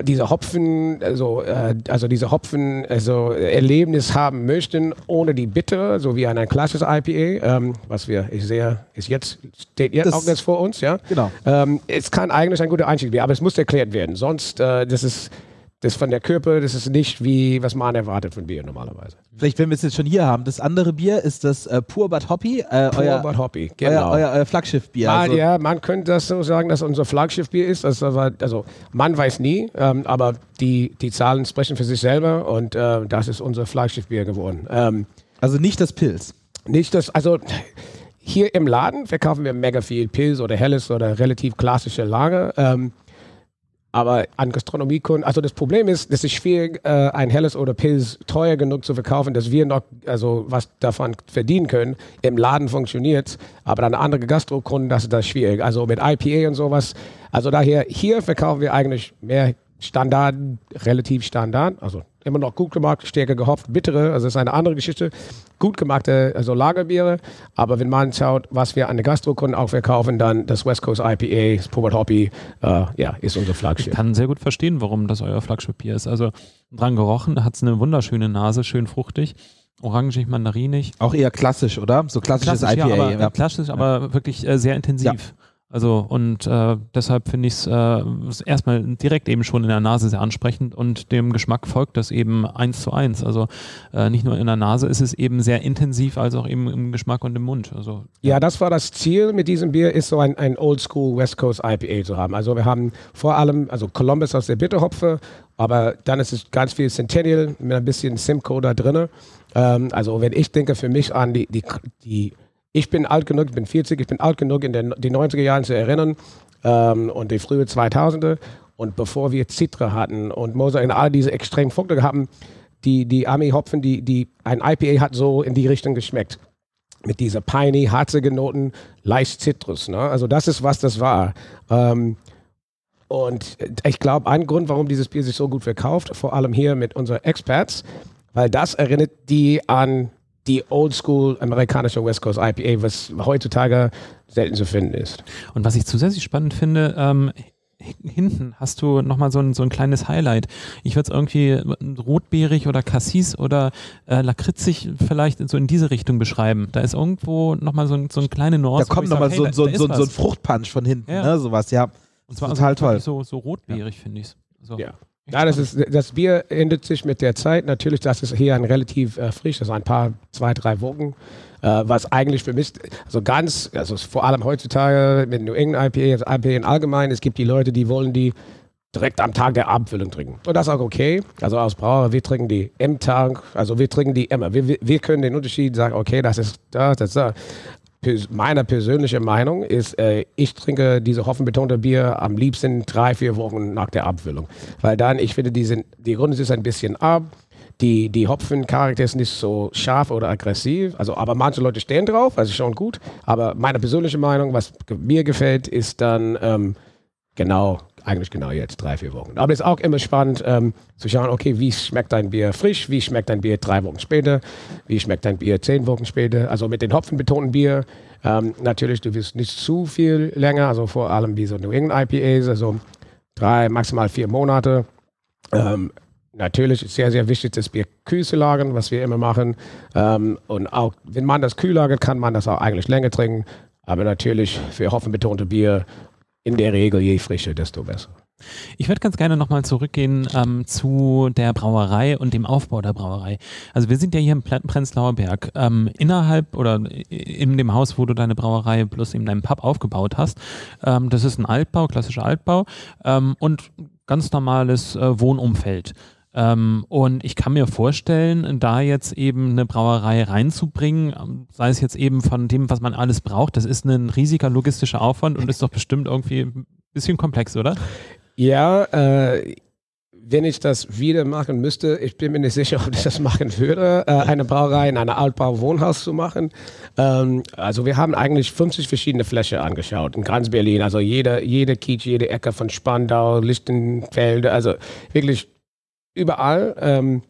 diese Hopfen, also, äh, also diese Hopfen, also Erlebnis haben möchten, ohne die Bitte, so wie ein klassisches IPA, ähm, was wir, ich sehe, ist jetzt, steht jetzt Das- auch jetzt vor uns, ja. Genau. Ähm, es kann eigentlich ein guter Einstieg werden, aber es muss erklärt werden. Sonst, äh, das ist, das von der Körper, das ist nicht wie, was man erwartet von Bier normalerweise. Vielleicht, wenn wir es jetzt schon hier haben. Das andere Bier ist das äh, Pur Bad Hoppy, äh, Pur euer, but Hoppy, euer, genau. euer, euer Flaggschiffbier. Man, Also, ja, man könnte das so sagen, dass unser Flaggschiffbier ist. Aber, also man weiß nie, ähm, aber die, die Zahlen sprechen für sich selber und äh, das ist unser Flaggschiffbier geworden. Ähm, also nicht das Pilz. nicht das, also hier im Laden verkaufen wir mega viel Pils oder Helles oder relativ klassische Lager. Ähm, Aber an Gastronomiekunden, also das Problem ist, es ist schwierig, äh, ein helles oder Pilz teuer genug zu verkaufen, dass wir noch also was davon verdienen können. Im Laden funktioniert aber dann andere Gastrokunden, das ist das schwierig. Also mit IPA und sowas. Also daher, hier verkaufen wir eigentlich mehr Standard, relativ Standard, also immer noch gut gemacht, stärker gehopft, bittere, also das ist eine andere Geschichte. Gut gemachte also Lagerbiere, aber wenn man schaut, was wir an den Gastrokunden auch verkaufen, dann das West Coast IPA, das Pobert Hoppy, äh, ja, ist unser Flaggschiff. Ich kann sehr gut verstehen, warum das euer Flaggschiff-Bier ist. Also dran gerochen, hat es eine wunderschöne Nase, schön fruchtig. Orangig, mandarinig. Auch eher klassisch, oder? So klassisches Klassisch, IPA. ja, aber, ja. Klassisch, aber wirklich äh, sehr intensiv. Also und äh, deshalb finde ich es äh, erstmal direkt eben schon in der Nase sehr ansprechend und dem Geschmack folgt das eben eins zu eins. Also äh, nicht nur in der Nase ist es eben sehr intensiv, als auch eben im Geschmack und im Mund. Also Ja, das war das Ziel mit diesem Bier, ist so ein, ein Oldschool West Coast IPA zu haben. Also wir haben vor allem, also Columbus aus der Bitterhopfe, aber dann ist es ganz viel Centennial mit ein bisschen Simcoe da drin. Ähm, also wenn ich denke für mich an die, die, die ich bin alt genug, ich bin 40, ich bin alt genug, in den die 90er Jahren zu erinnern ähm, und die frühe 2000er. Und bevor wir Citra hatten und Moser in all diese extremen Frukte haben, die, die Army-Hopfen, die, die, ein IPA hat so in die Richtung geschmeckt. Mit dieser piney, harzigen Noten, leicht Zitrus. Ne? Also das ist, was das war. Ähm, und ich glaube, ein Grund, warum dieses Bier sich so gut verkauft, vor allem hier mit unseren Experts, weil das erinnert die an die oldschool amerikanische West Coast IPA, was heutzutage selten zu finden ist. Und was ich zusätzlich spannend finde, ähm, hinten hast du nochmal so ein, so ein kleines Highlight. Ich würde es irgendwie rotbeerig oder Cassis oder äh, lakritzig vielleicht so in diese Richtung beschreiben. Da ist irgendwo nochmal so ein, so ein kleine Nuance. Da kommt nochmal so, so, so, so ein Fruchtpunch von hinten, Ja. ne? sowas, ja. Und zwar total also toll. So, so rotbeerig finde ich es. So. Ja. Ja, das, ist, das Bier ändert sich mit der Zeit. Natürlich, das ist hier ein relativ äh, frisch, ist ein paar, zwei, drei Wochen. Äh, was eigentlich für mich, also ganz, also vor allem heutzutage mit New England IPA, also IPA in allgemein, es gibt die Leute, die wollen die direkt am Tag der Abfüllung trinken. Und das ist auch okay. Also aus Brauer, wir trinken die im Tag, also wir trinken die immer. Wir, wir, können den Unterschied sagen, okay, das ist das, das ist das. Meine persönliche Meinung ist, äh, ich trinke diese hoffenbetonte Bier am liebsten drei, vier Wochen nach der Abfüllung. Weil dann, ich finde, die, sind, die Runde ist ein bisschen ab. Die, die Hopfencharakter ist nicht so scharf oder aggressiv. Also, aber manche Leute stehen drauf, also schon gut. Aber meine persönliche Meinung, was mir gefällt, ist dann ähm, genau, eigentlich genau jetzt, drei, vier Wochen. Aber es ist auch immer spannend ähm, zu schauen, okay, wie schmeckt dein Bier frisch, wie schmeckt dein Bier drei Wochen später, wie schmeckt dein Bier zehn Wochen später. Also mit den hopfenbetonten Bier, ähm, natürlich, du wirst nicht zu viel länger, also vor allem wie so New England IPAs, also drei, maximal vier Monate. Ähm, natürlich ist sehr, sehr wichtig, das Bier kühl zu lagern, was wir immer machen. Ähm, und auch, wenn man das kühl lagert, kann man das auch eigentlich länger trinken. Aber natürlich für hoffenbetonte Bier in der Regel je frischer, desto besser. Ich würde ganz gerne nochmal zurückgehen ähm, zu der Brauerei und dem Aufbau der Brauerei. Also wir sind ja hier im Prenzlauer Berg. Ähm, innerhalb oder in dem Haus, wo du deine Brauerei plus eben deinen Pub aufgebaut hast, ähm, das ist ein Altbau, klassischer Altbau ähm, und ganz normales äh, Wohnumfeld. Ähm, und ich kann mir vorstellen, da jetzt eben eine Brauerei reinzubringen, ähm, sei es jetzt eben von dem, was man alles braucht, das ist ein riesiger logistischer Aufwand und ist doch bestimmt irgendwie ein bisschen komplex, oder? Ja, äh, wenn ich das wieder machen müsste, ich bin mir nicht sicher, ob ich das machen würde, äh, eine Brauerei in einem Altbau-Wohnhaus zu machen. Ähm, also wir haben eigentlich 50 verschiedene Flächen angeschaut in ganz Berlin. Also jede, jede Kiez, jede Ecke von Spandau, Lichtenfelde, also wirklich überall. Ähm,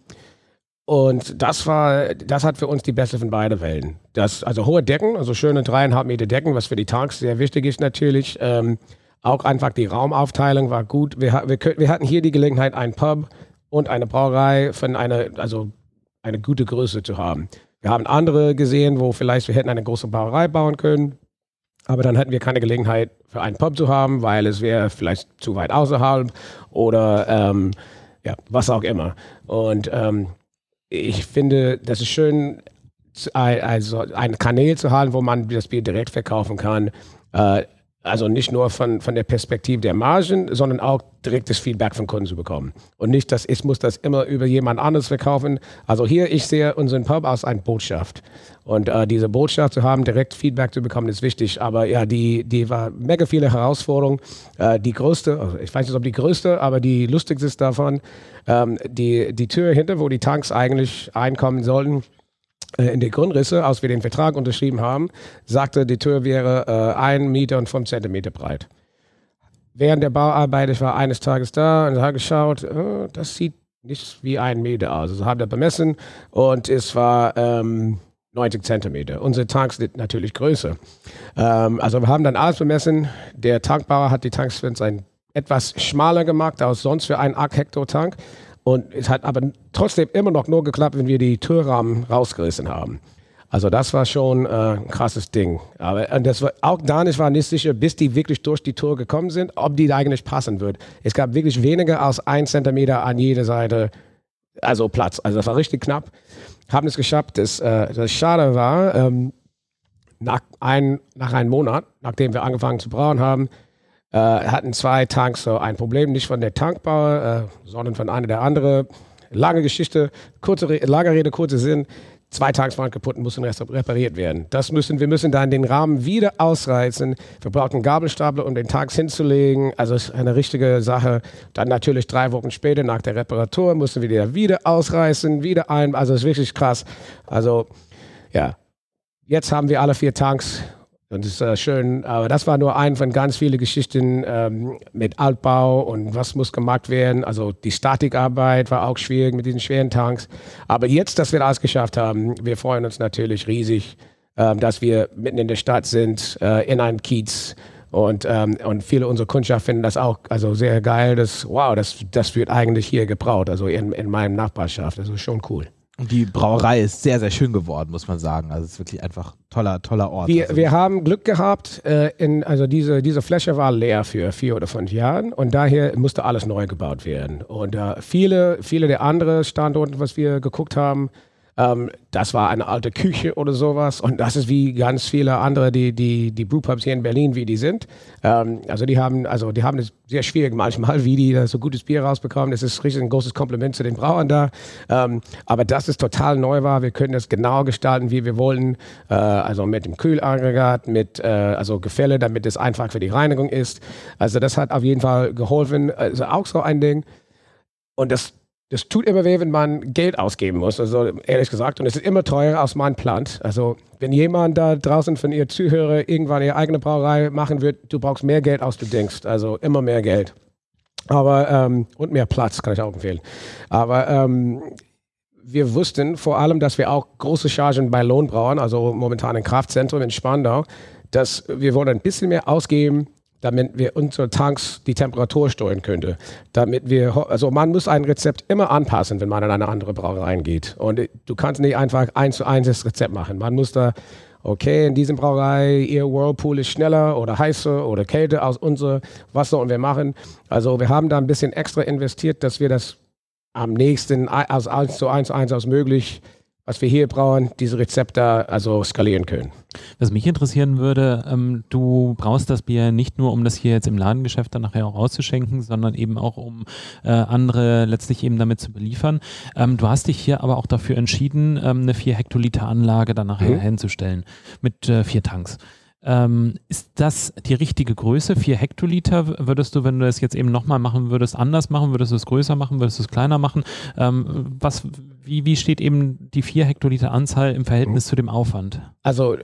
und das war, das hat für uns die beste von beiden Welten. Das, also hohe Decken, also schöne dreieinhalb Meter Decken, was für die Tanks sehr wichtig ist natürlich. Ähm, auch einfach die Raumaufteilung war gut. Wir, wir, wir hatten hier die Gelegenheit, einen Pub und eine Brauerei von einer, also eine gute Größe zu haben. Wir haben andere gesehen, wo vielleicht wir hätten eine große Brauerei bauen können. Aber dann hätten wir keine Gelegenheit für einen Pub zu haben, weil es wäre vielleicht zu weit außerhalb oder ähm, ja, was auch immer. Und ähm, ich finde, das ist schön, also einen Kanal zu haben, wo man das Bier direkt verkaufen kann. Äh, Also nicht nur von, von der Perspektive der Margen, sondern auch direktes Feedback von Kunden zu bekommen. Und nicht, dass ich muss das immer über jemand anderes verkaufen. Also hier, ich sehe unseren Pub als eine Botschaft. Und äh, diese Botschaft zu haben, direkt Feedback zu bekommen, ist wichtig. Aber ja, die, die war mega viele Herausforderungen. Äh, die größte, also ich weiß nicht, ob die größte, aber die lustigste davon, ähm, die, die Tür hinter, wo die Tanks eigentlich einkommen sollten, in die Grundrisse, als wir den Vertrag unterschrieben haben, sagte, die Tür wäre äh, ein Meter und fünf Zentimeter breit. Während der Bauarbeit, ich war eines Tages da und habe geschaut, äh, das sieht nicht wie ein Meter aus. Also haben wir bemessen und es war ähm, 90 Zentimeter. Unsere Tanks sind natürlich größer. Ähm, also wir haben dann alles bemessen. Der Tankbauer hat die Tanks für uns ein etwas schmaler gemacht als sonst für einen 8 Hektar Tank. Und es hat aber trotzdem immer noch nur geklappt, wenn wir die Türrahmen rausgerissen haben. Also das war schon äh, ein krasses Ding. Aber und das war, auch Danisch war nicht sicher, bis die wirklich durch die Tür gekommen sind, ob die eigentlich passen wird. Es gab wirklich weniger als ein Zentimeter an jeder Seite, also Platz. Also das war richtig knapp. Haben es geschafft. Das, äh, das Schade war, ähm, nach, ein, nach einem Monat, nachdem wir angefangen zu brauen haben, äh, hatten zwei Tanks so ein Problem, nicht von der Tankbauer, äh, sondern von einer der anderen. Lange Geschichte, kurze Re lange Rede, kurze Sinn. Zwei Tanks waren kaputt und mussten repariert werden. Das müssen, wir müssen dann den Rahmen wieder ausreißen. Wir brauchen einen Gabelstapler, um den Tanks hinzulegen. Also ist eine richtige Sache. Dann natürlich drei Wochen später nach der Reparatur mussten wir die wieder ausreißen, wieder ein. Also ist wirklich krass. Also ja, jetzt haben wir alle vier Tanks das ist äh, schön, aber das war nur ein von ganz vielen Geschichten ähm, mit Altbau und was muss gemacht werden. Also die Statikarbeit war auch schwierig mit diesen schweren Tanks. Aber jetzt, dass wir das geschafft haben, wir freuen uns natürlich riesig, ähm, dass wir mitten in der Stadt sind, äh, in einem Kiez. Und, ähm, und viele unserer Kundschaft finden das auch also sehr geil. Das, wow, das, das wird eigentlich hier gebraut, also in, in meinem Nachbarschaft. Das ist schon cool. Die Brauerei ist sehr, sehr schön geworden, muss man sagen. Also es ist wirklich einfach toller, toller Ort. Wir, also wir haben Glück gehabt, äh, in, also diese, diese Fläche war leer für vier oder fünf Jahren und daher musste alles neu gebaut werden. Und äh, viele, viele der anderen Standorte, was wir geguckt haben, ähm, das war eine alte Küche oder sowas. Und das ist wie ganz viele andere, die, die, die Brewpubs hier in Berlin, wie die sind. Ähm, also die haben, also die haben es sehr schwierig manchmal, wie die da so gutes Bier rausbekommen. Das ist richtig ein großes Kompliment zu den Brauern da. Ähm, aber dass es total neu war, wir können das genau gestalten, wie wir wollen. Äh, also mit dem Kühlaggregat, mit äh, also Gefälle, damit es einfach für die Reinigung ist. Also das hat auf jeden Fall geholfen. Also auch so ein Ding. Und das das tut immer weh, wenn man Geld ausgeben muss. Also ehrlich gesagt, und es ist immer teurer, als man plant. Also wenn jemand da draußen von ihr Zuhörer irgendwann ihre eigene Brauerei machen wird, du brauchst mehr Geld, als du denkst. Also immer mehr Geld. Aber ähm, und mehr Platz kann ich auch empfehlen. Aber ähm, wir wussten vor allem, dass wir auch große Chargen bei Lohnbrauern, also momentan im Kraftzentrum in Spandau, dass wir wollen ein bisschen mehr ausgeben damit wir unsere Tanks die Temperatur steuern könnte. Damit wir, also man muss ein Rezept immer anpassen, wenn man in eine andere Brauerei geht. Und du kannst nicht einfach eins zu eins das Rezept machen. Man muss da, okay, in diesem Brauerei, ihr Whirlpool ist schneller oder heißer oder kälter als unser. Was sollen wir machen? Also wir haben da ein bisschen extra investiert, dass wir das am nächsten als eins zu eins, eins als möglich was wir hier brauchen, diese Rezepte also skalieren können. Was mich interessieren würde, ähm, du brauchst das Bier nicht nur, um das hier jetzt im Ladengeschäft dann nachher auch auszuschenken, sondern eben auch, um äh, andere letztlich eben damit zu beliefern. Ähm, du hast dich hier aber auch dafür entschieden, ähm, eine 4 Hektoliter Anlage dann nachher mhm. hinzustellen mit äh, vier Tanks. Ähm, ist das die richtige Größe? 4 Hektoliter würdest du, wenn du das jetzt eben nochmal machen würdest, anders machen? Würdest du es größer machen? Würdest du es kleiner machen? Ähm, was, wie, wie steht eben die 4 Hektoliter Anzahl im Verhältnis mhm. zu dem Aufwand? Also,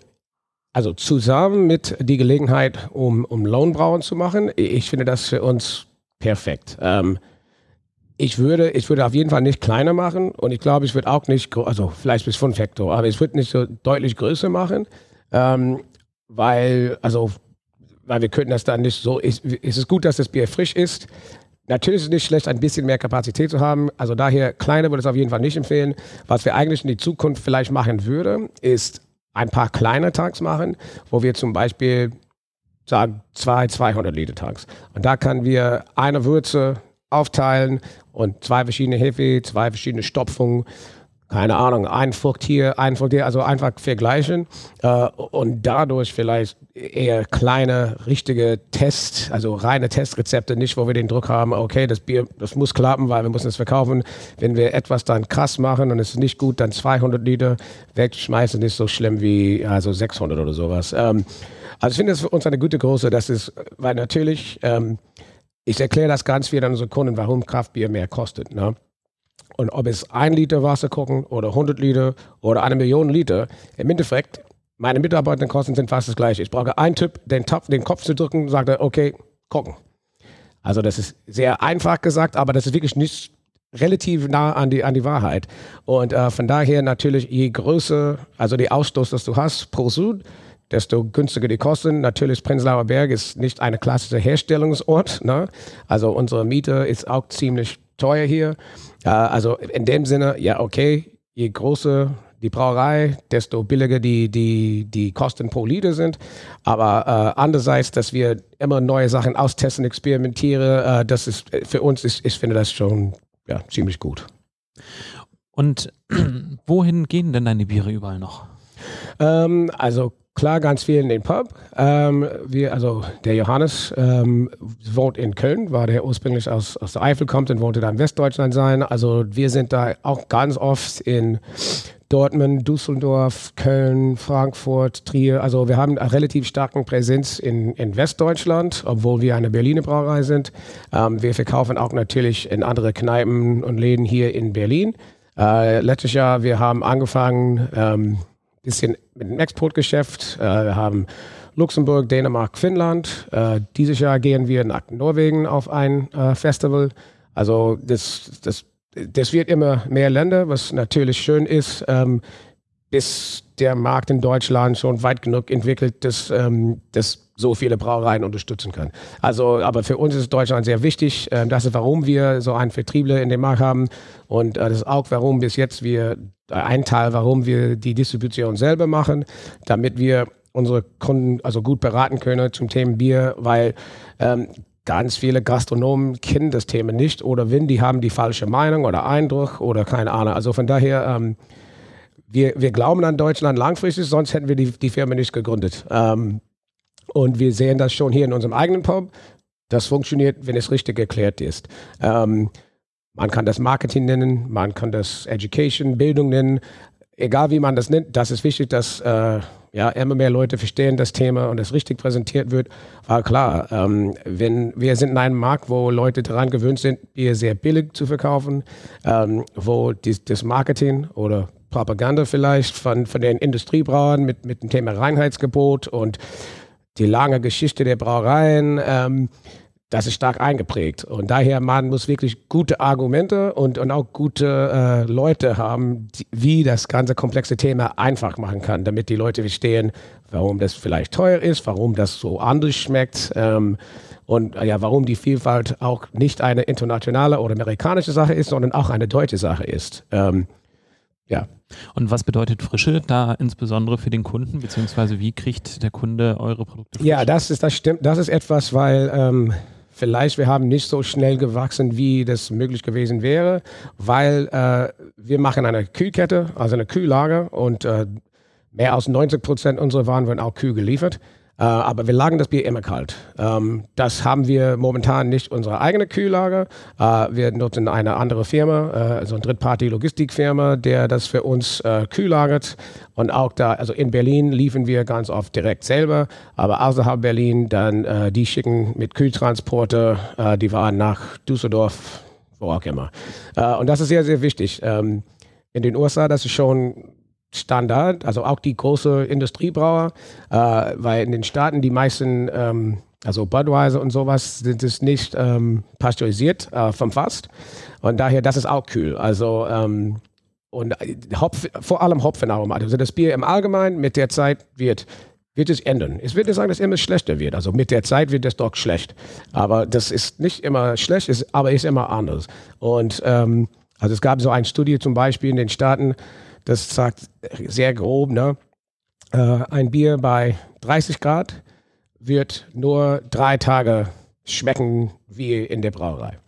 also zusammen mit die Gelegenheit, um, um Lohnbrauen zu machen, ich finde das für uns perfekt. Ähm, ich würde, ich würde auf jeden Fall nicht kleiner machen und ich glaube, ich würde auch nicht, also vielleicht bis 5 Hektar, aber ich würde nicht so deutlich größer machen. Ähm, weil, also, weil wir könnten das dann nicht so, ist, ist es gut, dass das Bier frisch ist. Natürlich ist es nicht schlecht, ein bisschen mehr Kapazität zu haben. Also daher, kleine würde ich es auf jeden Fall nicht empfehlen. Was wir eigentlich in die Zukunft vielleicht machen würden, ist ein paar kleine Tanks machen, wo wir zum Beispiel sagen, zwei 200 Liter Tanks. Und da können wir eine Würze aufteilen und zwei verschiedene Hefe, zwei verschiedene Stopfungen keine Ahnung, ein Frucht hier, ein Frucht hier, also einfach vergleichen äh, und dadurch vielleicht eher kleine, richtige Tests, also reine Testrezepte, nicht, wo wir den Druck haben, okay, das Bier, das muss klappen, weil wir müssen es verkaufen. Wenn wir etwas dann krass machen und es ist nicht gut, dann 200 Liter wegschmeißen, ist so schlimm wie also 600 oder sowas. Ähm, also ich finde es für uns eine gute Größe, das ist, weil natürlich, ähm, ich erkläre das ganz viel an unsere Kunden, warum Kraftbier mehr kostet. Ne? Und ob es ein Liter Wasser kochen oder 100 Liter oder eine Million Liter, im Endeffekt, meine Mitarbeiterkosten sind fast das gleiche. Ich brauche einen Tipp, den, Topf, den Kopf zu drücken, sagt er, okay, kochen. Also das ist sehr einfach gesagt, aber das ist wirklich nicht relativ nah an die, an die Wahrheit. Und äh, von daher natürlich, je größer, also die Ausstoß, das du hast pro Sud, desto günstiger die Kosten. Natürlich, Prenzlauer Berg ist nicht ein klassischer Herstellungsort. Ne? Also unsere Miete ist auch ziemlich teuer hier. Äh, also in dem Sinne, ja, okay, je größer die Brauerei, desto billiger die, die, die Kosten pro Liter sind. Aber äh, andererseits, dass wir immer neue Sachen austesten, experimentieren, äh, das ist für uns, ist, ich finde das schon ja, ziemlich gut. Und wohin gehen denn deine Biere überall noch? Ähm, also klar ganz viel in den Pub. Ähm, wir, also der Johannes ähm, wohnt in Köln, war der ursprünglich aus, aus der Eifel kommt und wollte dann in Westdeutschland sein. Also wir sind da auch ganz oft in Dortmund, Düsseldorf, Köln, Frankfurt, Trier. Also wir haben eine relativ starke Präsenz in, in Westdeutschland, obwohl wir eine Berliner Brauerei sind. Ähm, wir verkaufen auch natürlich in andere Kneipen und Läden hier in Berlin. Äh, letztes Jahr, wir haben angefangen, ähm, bisschen mit dem Exportgeschäft. Äh, wir haben Luxemburg, Dänemark, Finnland. Äh, dieses Jahr gehen wir nach Norwegen auf ein äh, Festival. Also das, das, das wird immer mehr Länder, was natürlich schön ist, ähm, bis der Markt in Deutschland schon weit genug entwickelt, dass, ähm, dass so viele Brauereien unterstützen kann. Also, aber für uns ist Deutschland sehr wichtig. Ähm, das ist, warum wir so einen Vertriebler in dem Markt haben. Und äh, das ist auch, warum bis jetzt wir ein Teil, warum wir die Distribution selber machen, damit wir unsere Kunden also gut beraten können zum Thema Bier, weil ähm, ganz viele Gastronomen kennen das Thema nicht oder wenn, die haben die falsche Meinung oder Eindruck oder keine Ahnung. Also von daher, ähm, wir, wir glauben an Deutschland langfristig, sonst hätten wir die, die Firma nicht gegründet. Ähm, und wir sehen das schon hier in unserem eigenen Pub. Das funktioniert, wenn es richtig erklärt ist. Ähm, man kann das Marketing nennen, man kann das Education, Bildung nennen. Egal wie man das nennt, das ist wichtig, dass äh, ja, immer mehr Leute verstehen das Thema und es richtig präsentiert wird. War klar, ähm, wenn wir sind in einem Markt, wo Leute daran gewöhnt sind, Bier sehr billig zu verkaufen, ähm, wo die, das Marketing oder Propaganda vielleicht von, von den Industriebrauern mit, mit dem Thema Reinheitsgebot und die lange Geschichte der Brauereien ähm, das ist stark eingeprägt. Und daher, man muss wirklich gute Argumente und, und auch gute äh, Leute haben, die, wie das ganze komplexe Thema einfach machen kann, damit die Leute verstehen, warum das vielleicht teuer ist, warum das so anders schmeckt ähm, und äh, ja, warum die Vielfalt auch nicht eine internationale oder amerikanische Sache ist, sondern auch eine deutsche Sache ist. Ähm, ja. Und was bedeutet Frische da insbesondere für den Kunden, beziehungsweise wie kriegt der Kunde eure Produkte? Frisch? Ja, das ist, das stimmt, das ist etwas, weil ähm, vielleicht wir haben nicht so schnell gewachsen, wie das möglich gewesen wäre, weil äh, wir machen eine Kühlkette, also eine Kühllager und äh, mehr als 90 Prozent unserer Waren werden auch kühl geliefert. Äh, aber wir lagern das Bier immer kalt. Ähm, das haben wir momentan nicht unsere eigene Kühllager. Äh, wir nutzen eine andere Firma, äh, also eine Drittparty-Logistikfirma, der das für uns äh, kühl lagert. Und auch da, also in Berlin liefern wir ganz oft direkt selber, aber außerhalb Berlin dann, äh, die schicken mit Kühltransporter äh, die Waren nach Düsseldorf, wo auch immer. und das ist sehr, sehr wichtig. Ähm, in den USA, das ist schon Standard, also auch die große Industriebrauer, äh, weil in den Staaten die meisten, ähm, also Budweiser und sowas, sind es nicht ähm, pasteurisiert äh, vom Fast. Und daher, das ist auch kühl. Also, ähm, und äh, Hopf, vor allem Hopfenaromat. Also das Bier im Allgemeinen mit der Zeit wird wird es ändern. Ich würde sagen, dass es immer schlechter wird. Also mit der Zeit wird es doch schlecht. Aber das ist nicht immer schlecht, ist, aber ist immer anders. Und ähm, also es gab so eine Studie zum Beispiel in den Staaten, das sagt sehr grob, ne? Äh, ein Bier bei 30 Grad wird nur drei Tage schmecken wie in der Brauerei.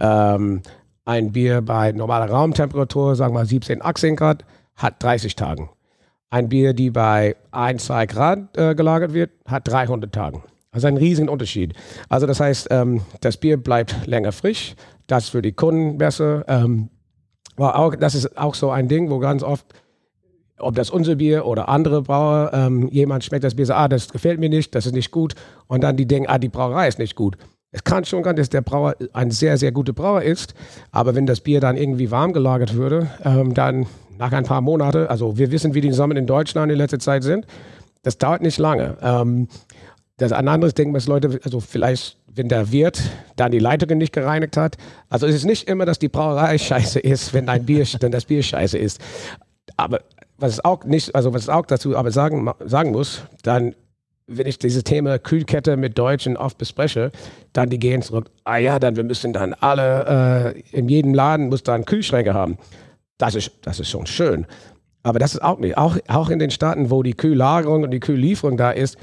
Ähm, ein Bier bei normaler Raumtemperatur, sagen wir 17, 18 Grad, hat 30 Tagen. Ein Bier, die bei 1, 2 Grad äh, gelagert wird, hat 300 Tagen. Also ein riesigen Unterschied. Also das heißt, ähm, das Bier bleibt länger frisch, das für die Kunden besser. Ähm, aber auch, das ist auch so ein Ding, wo ganz oft, ob das unser Bier oder andere Brauer, ähm, jemand schmeckt das Bier, so, ah, das gefällt mir nicht, das ist nicht gut. Und dann die denken, ah, die Brauerei ist nicht gut. Es kann schon sein, dass der Brauer ein sehr, sehr guter Brauer ist, aber wenn das Bier dann irgendwie warm gelagert würde, ähm, dann nach ein paar Monaten, also wir wissen, wie die Sommer in Deutschland in letzter Zeit sind, das dauert nicht lange. Ähm, das ein anderes Ding, was Leute, also vielleicht, wenn der Wirt dann die Leitungen nicht gereinigt hat. Also es ist nicht immer, dass die Brauerei scheiße ist, wenn ein Bier, wenn das Bier scheiße ist. Aber was es auch nicht, also was auch dazu aber sagen, sagen muss, dann wenn ich dieses Thema Kühlkette mit Deutschen oft bespreche, dann die gehen zurück, ah ja, dann wir müssen dann alle, äh, in jedem Laden muss dann Kühlschränke haben. Das ist, das ist schon schön. Aber das ist auch nicht. Auch, auch in den Staaten, wo die Kühllagerung und die Kühllieferung da ist,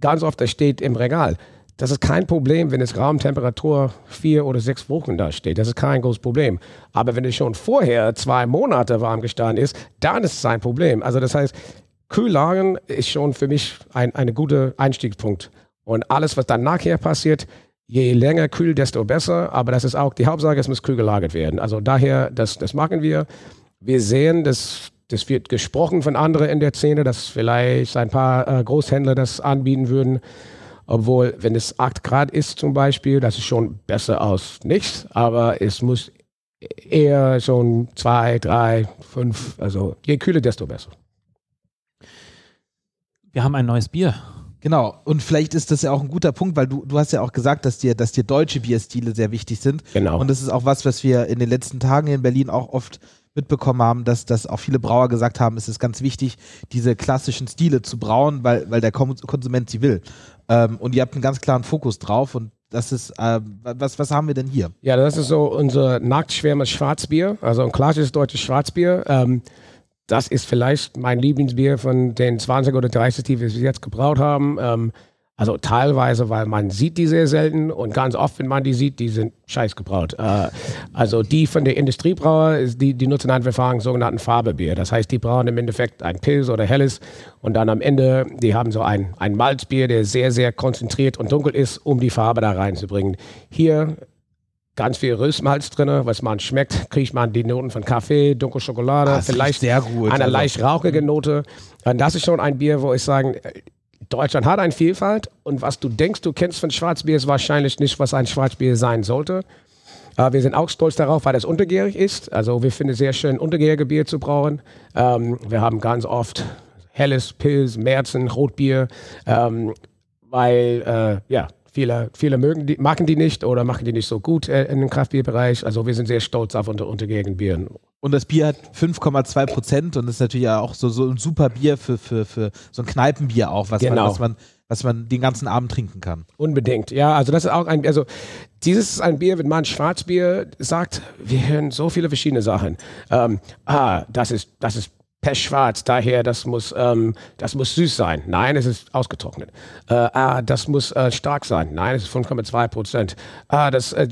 ganz oft, das steht im Regal. Das ist kein Problem, wenn es Raumtemperatur vier oder sechs Wochen da steht. Das ist kein großes Problem. Aber wenn es schon vorher zwei Monate warm gestanden ist, dann ist es ein Problem. Also das heißt, Kühllagern ist schon für mich ein, ein guter Einstiegspunkt. Und alles, was dann nachher passiert, je länger kühl, desto besser. Aber das ist auch die Hauptsache, es muss kühl gelagert werden. Also daher, das, das machen wir. Wir sehen, dass das wird gesprochen von anderen in der Szene, dass vielleicht ein paar äh, Großhändler das anbieten würden. Obwohl, wenn es 8 Grad ist zum Beispiel, das ist schon besser als nichts, aber es muss eher schon 2, 3, 5, also je kühler, desto besser. Wir haben ein neues Bier. Genau, und vielleicht ist das ja auch ein guter Punkt, weil du, du hast ja auch gesagt, dass dir, dass dir deutsche Bierstile sehr wichtig sind. Genau. Und das ist auch was, was wir in den letzten Tagen in Berlin auch oft mitbekommen haben, dass, dass auch viele Brauer gesagt haben, es ist ganz wichtig, diese klassischen Stile zu brauen, weil, weil der Konsument sie will. Ähm, und ihr habt einen ganz klaren Fokus drauf und das ist, äh, was, was haben wir denn hier? Ja, das ist so unser Nacktschwärmes Schwarzbier, also ein klassisches deutsches Schwarzbier. Ähm, das ist vielleicht mein Lieblingsbier von den 20 oder 30, die wir jetzt gebraut haben. Ähm, also teilweise, weil man sieht die sehr selten und ganz oft, wenn man die sieht, die sind scheiß gebraut. Äh, also die von der Industriebrauer, die, die nutzen ein Verfahren sogenannten Farbebier. Das heißt, die brauen im Endeffekt ein Pilz oder Helles und dann am Ende, die haben so ein, ein Malzbier, der sehr, sehr konzentriert und dunkel ist, um die Farbe da reinzubringen. Hier ganz viel Röstmalz drin, was man schmeckt, kriegt man die Noten von Kaffee, dunkle Schokolade, Ah, vielleicht riecht sehr gut, eine also. leicht rauchige Note. Und das ist schon ein Bier, wo ich sage, Deutschland hat eine Vielfalt und was du denkst, du kennst von Schwarzbier, ist wahrscheinlich nicht, was ein Schwarzbier sein sollte. Äh, wir sind auch stolz darauf, weil das untergärig ist. Also wir finden es sehr schön, untergärige Bier zu brauen. Ähm, wir haben ganz oft helles Pilz, Märzen, Rotbier, ähm, weil äh, ja, viele, viele mögen die, machen die nicht oder machen die nicht so gut äh, in dem Kraftbierbereich. Also wir sind sehr stolz auf unsere untergärigen Bieren. Und das Bier hat 5,2 Prozent und ist natürlich auch so, so ein super Bier für, für, für so ein Kneipenbier auch, was, man, Genau. was, man, was man den ganzen Abend trinken kann. Unbedingt, ja. Also das ist auch ein, also dieses ist ein Bier, wenn man Schwarzbier sagt, wir hören so viele verschiedene Sachen. Ähm, ah, das ist, das ist pechschwarz, daher das muss, ähm, das muss süß sein. Nein, es ist ausgetrocknet. Äh, ah, das muss äh, stark sein. Nein, es ist 5,2 Prozent. Ah, das, äh,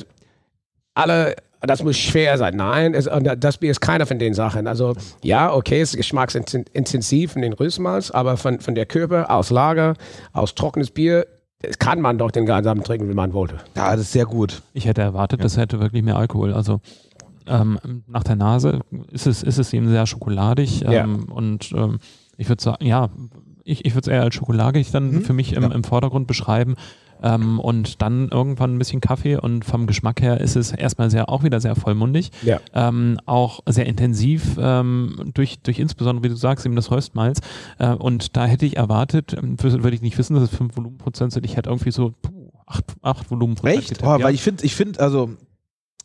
alle, das muss schwer sein. Nein, es, und das Bier ist keiner von den Sachen. Also ja, okay, es ist geschmacksintensiv von den Röstmalz, aber von, von der Körper aus Lager, aus trockenes Bier, das kann man doch den ganzen Abend trinken, wie man wollte. Ja, das ist sehr gut. Ich hätte erwartet, das hätte wirklich mehr Alkohol. Also ähm, nach der Nase ist es, ist es eben sehr schokoladig ähm, Ja. und ähm, ich würde sagen, ja, ich, ich würde es eher als schokoladig dann Mhm. für mich im, Ja. im Vordergrund beschreiben. Ähm, und dann irgendwann ein bisschen Kaffee und vom Geschmack her ist es erstmal sehr auch wieder sehr vollmundig. Ja. Ähm, auch sehr intensiv ähm, durch, durch insbesondere, wie du sagst, eben das Röstmalz. Äh, und da hätte ich erwartet, ähm, würde ich nicht wissen, dass es 5 Volumenprozent sind. Ich hätte irgendwie so puh, 8, acht Volumenprozent Echt? getippt, Oh, ja. Weil ich finde, ich finde, also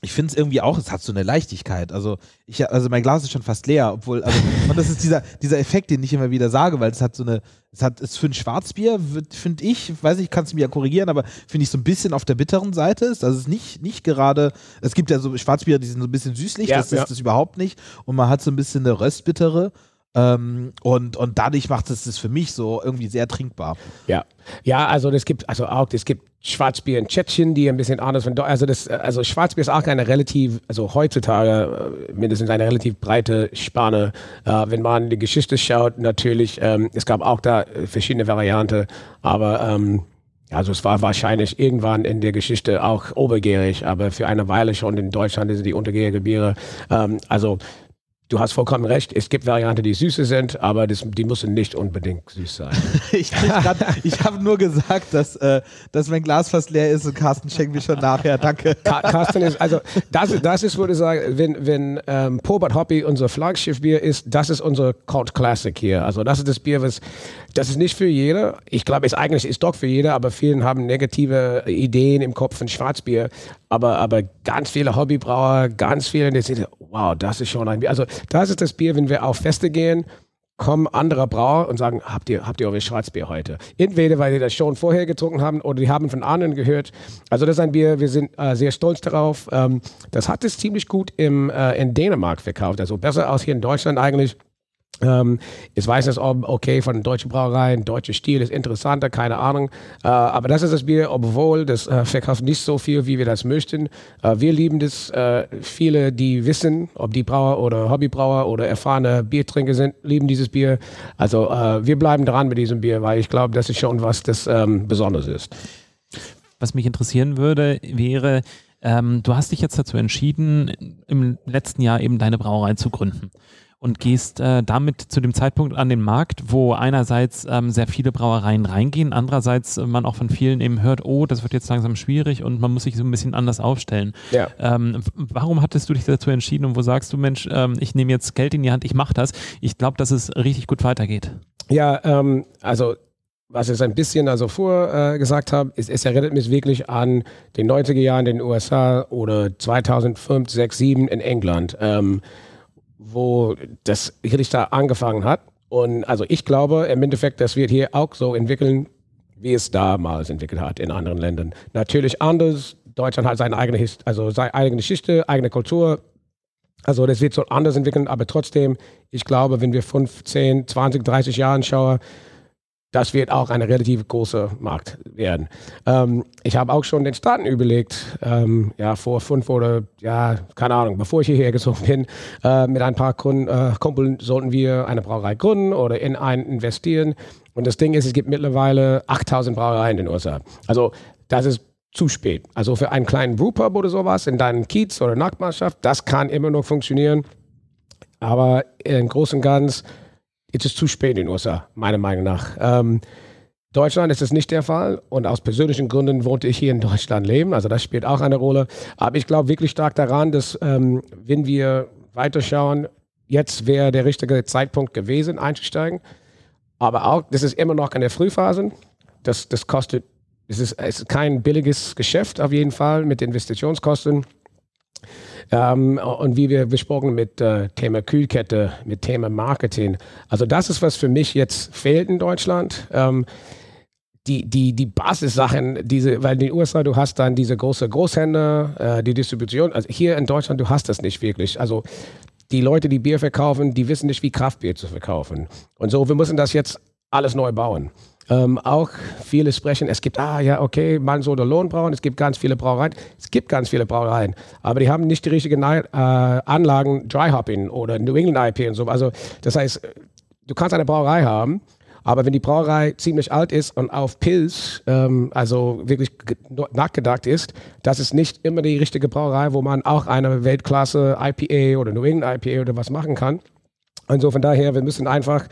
ich finde es irgendwie auch, es hat so eine Leichtigkeit. Also ich, also mein Glas ist schon fast leer, obwohl, also, und das ist dieser, dieser Effekt, den ich immer wieder sage, weil es hat so eine, es hat, es für ein Schwarzbier, finde ich, weiß ich, kannst du mir ja korrigieren, aber finde ich so ein bisschen auf der bitteren Seite ist. Also es ist nicht, nicht gerade, es gibt ja so Schwarzbiere, die sind so ein bisschen süßlich, Ja, das ja. ist das überhaupt nicht. Und man hat so ein bisschen eine Röstbittere. Ähm, und, und dadurch macht es das für mich so irgendwie sehr trinkbar. Ja. Ja, also es gibt, also auch, es gibt Schwarzbier in Tschechien, die ein bisschen anders von also das also Schwarzbier ist auch eine relativ also heutzutage äh, mindestens eine relativ breite Spanne. Äh, wenn man die Geschichte schaut, natürlich ähm, es gab auch da verschiedene Varianten, aber ähm, also es war wahrscheinlich irgendwann in der Geschichte auch obergärig, aber für eine Weile schon in Deutschland sind die untergärige Biere. Ähm, also Du hast vollkommen recht. Es gibt Varianten, die süße sind, aber das, die müssen nicht unbedingt süß sein. ich ich habe nur gesagt, dass, äh, dass mein Glas fast leer ist und Carsten schenkt mir schon nachher. Danke. Carsten ist, also das, das ist, würde ich sagen, wenn, wenn ähm, Pobert Hoppy unser Flaggschiffbier ist, das ist unser Cult Classic hier. Also das ist das Bier, was, das ist nicht für jeder. Ich glaube, es eigentlich ist doch für jeder, aber vielen haben negative Ideen im Kopf von Schwarzbier. Aber, aber ganz viele Hobbybrauer, ganz viele, die sagen, wow, das ist schon ein Bier. Also das ist das Bier, wenn wir auf Feste gehen, kommen andere Brauer und sagen, habt ihr, habt ihr euer Schwarzbier heute? Entweder, weil die das schon vorher getrunken haben oder die haben von anderen gehört. Also das ist ein Bier, wir sind äh, sehr stolz darauf. Ähm, das hat es ziemlich gut im, äh, in Dänemark verkauft, also besser als hier in Deutschland eigentlich. Ähm, ich weiß nicht, ob okay von deutschen Brauereien, deutscher Stil ist interessanter, keine Ahnung. Äh, aber das ist das Bier, obwohl das äh, verkauft nicht so viel, wie wir das möchten. Äh, wir lieben das. Äh, viele, die wissen, ob die Brauer oder Hobbybrauer oder erfahrene Biertrinker sind, lieben dieses Bier. Also äh, wir bleiben dran mit diesem Bier, weil ich glaube, das ist schon was, das ähm, Besonderes ist. Was mich interessieren würde, wäre, ähm, du hast dich jetzt dazu entschieden, im letzten Jahr eben deine Brauerei zu gründen und gehst äh, damit zu dem Zeitpunkt an den Markt, wo einerseits ähm, sehr viele Brauereien reingehen, andererseits äh, man auch von vielen eben hört, oh, das wird jetzt langsam schwierig und man muss sich so ein bisschen anders aufstellen. Ja. Ähm, warum hattest du dich dazu entschieden und wo sagst du, Mensch, ähm, ich nehme jetzt Geld in die Hand, ich mache das. Ich glaube, dass es richtig gut weitergeht. Ja, ähm, also was ich ein bisschen also vorher äh, gesagt habe, ist, es erinnert mich wirklich an den 90er Jahren in den USA oder 2005, 6, 7 in England. Ähm, wo das Richter angefangen hat. Und also ich glaube im Endeffekt, das wird hier auch so entwickeln, wie es damals entwickelt hat in anderen Ländern. Natürlich anders. Deutschland hat seine eigene, Hist also seine eigene Geschichte, eigene Kultur. Also das wird so anders entwickeln, aber trotzdem, ich glaube, wenn wir 15, 20, 30 Jahren schauen, das wird auch ein relativ großer Markt werden. Ähm, ich habe auch schon den Staaten überlegt, ähm, ja, vor fünf oder, ja, keine Ahnung, bevor ich hierher gezogen bin, äh, mit ein paar Kunden, äh, Kumpeln sollten wir eine Brauerei gründen oder in einen investieren. Und das Ding ist, es gibt mittlerweile 8000 Brauereien in den USA. Also, das ist zu spät. Also für einen kleinen Brewpub oder sowas in deinem Kiez oder Nachbarschaft, das kann immer noch funktionieren. Aber im Großen und Ganzen ist es zu spät in den USA, meiner Meinung nach. Ähm, Deutschland ist es nicht der Fall und aus persönlichen Gründen wollte ich hier in Deutschland leben, also das spielt auch eine Rolle. Aber ich glaube wirklich stark daran, dass ähm, wenn wir weiterschauen, jetzt wäre der richtige Zeitpunkt gewesen, einzusteigen. Aber auch, das ist immer noch in der Frühphase. Das, das kostet, es ist, es ist kein billiges Geschäft auf jeden Fall mit Investitionskosten. Ähm, und wie wir besprochen mit äh, Thema Kühlkette, mit Thema Marketing. Also das ist, was für mich jetzt fehlt in Deutschland. Ähm, die, die, die Basissachen, diese, weil in den USA du hast dann diese große Großhändler, äh, die Distribution. Also hier in Deutschland, du hast das nicht wirklich. Also die Leute, die Bier verkaufen, die wissen nicht, wie Kraftbier zu verkaufen. Und so, wir müssen das jetzt alles neu bauen. Ähm, auch viele sprechen, es gibt, ah ja, okay, man soll Lohn brauchen, es gibt ganz viele Brauereien. Es gibt ganz viele Brauereien, aber die haben nicht die richtigen äh, Anlagen, Dry Hopping oder New England IP und so. Also das heißt, du kannst eine Brauerei haben, aber wenn die Brauerei ziemlich alt ist und auf Pilz, ähm, also wirklich nachgedacht ist, das ist nicht immer die richtige Brauerei, wo man auch eine Weltklasse IPA oder New England IPA oder was machen kann. Und von daher, wir müssen einfach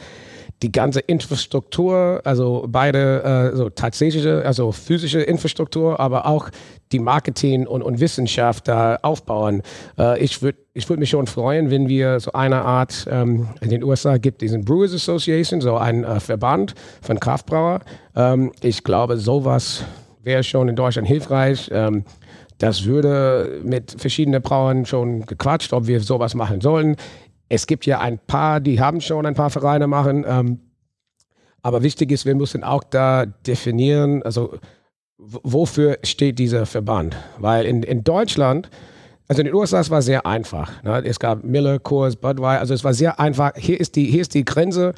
die ganze Infrastruktur, also beide, äh, so tatsächliche, also physische Infrastruktur, aber auch die Marketing und, und Wissenschaft da aufbauen. Äh, ich würde ich würd mich schon freuen, wenn wir so eine Art, ähm, in den USA gibt diesen Brewers Association, so ein äh, Verband von Kraftbrauer. Ähm, ich glaube, sowas wäre schon in Deutschland hilfreich. Ähm, das würde mit verschiedenen Brauern schon gequatscht, ob wir sowas machen sollen. Es gibt ja ein paar, die haben schon ein paar Vereine machen. Ähm, aber wichtig ist, wir müssen auch da definieren, also wofür steht dieser Verband? Weil in, in Deutschland, also in den USA, es war sehr einfach. Ne? Es gab Miller, Coors, Budweiser, also es war sehr einfach. Hier ist die, hier ist die Grenze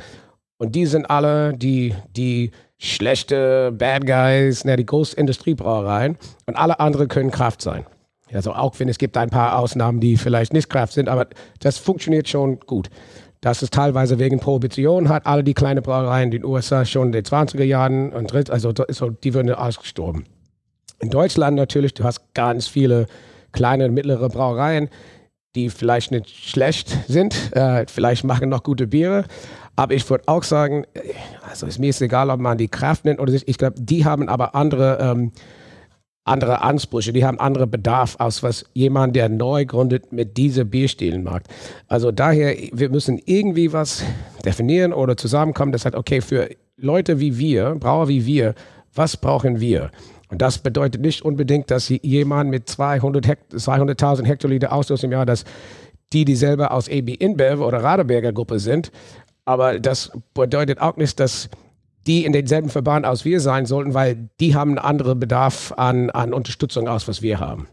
und die sind alle, die, die schlechte Bad Guys, ne, die Großindustriebrauereien und alle anderen können Kraft sein. Also auch wenn es gibt ein paar Ausnahmen, die vielleicht nicht Kraft sind, aber das funktioniert schon gut. Das ist teilweise wegen Prohibition, hat alle die kleinen Brauereien in den USA schon in den 20er Jahren und dritt, also die würden ausgestorben. In Deutschland natürlich, du hast ganz viele kleine und mittlere Brauereien, die vielleicht nicht schlecht sind, äh, vielleicht machen noch gute Biere, aber ich würde auch sagen, also ist mir ist egal, ob man die Kraft nennt oder nicht, ich glaube, die haben aber andere ähm, andere Ansprüche, die haben andere Bedarf aus was jemand, der neu gründet, mit dieser Bierstilen mag. Also daher, wir müssen irgendwie was definieren oder zusammenkommen, das sagt, okay, für Leute wie wir, Brauer wie wir, was brauchen wir? Und das bedeutet nicht unbedingt, dass jemand mit 200 Hekt 200.000 Hektoliter Ausstoß im Jahr, dass die, die selber aus AB InBev oder Radeberger Gruppe sind, aber das bedeutet auch nicht, dass die in denselben Verband aus wir sein sollten, weil die haben einen anderen Bedarf an, an Unterstützung aus, was wir haben.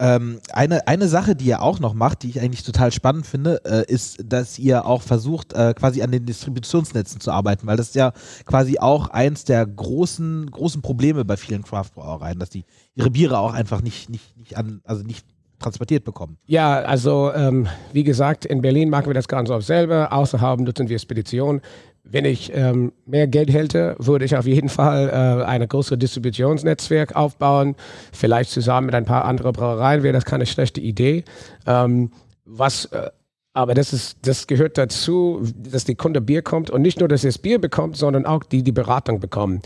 Ähm, eine, eine Sache, die ihr auch noch macht, die ich eigentlich total spannend finde, äh, ist, dass ihr auch versucht, äh, quasi an den Distributionsnetzen zu arbeiten, weil das ist ja quasi auch eins der großen, großen Probleme bei vielen Craft-Brauereien, dass die ihre Biere auch einfach nicht, nicht, nicht an, also nicht transportiert bekommen. Ja, also ähm, wie gesagt, in Berlin machen wir das Ganze auch selber. Außerhalb nutzen wir Spedition. Wenn ich ähm, mehr Geld hätte, würde ich auf jeden Fall äh, ein größeres Distributionsnetzwerk aufbauen. Vielleicht zusammen mit ein paar anderen Brauereien wäre das keine schlechte Idee. Ähm, was äh, aber das, ist, das gehört dazu, dass die Kunde Bier kommt und nicht nur, dass er das Bier bekommt, sondern auch die die Beratung bekommen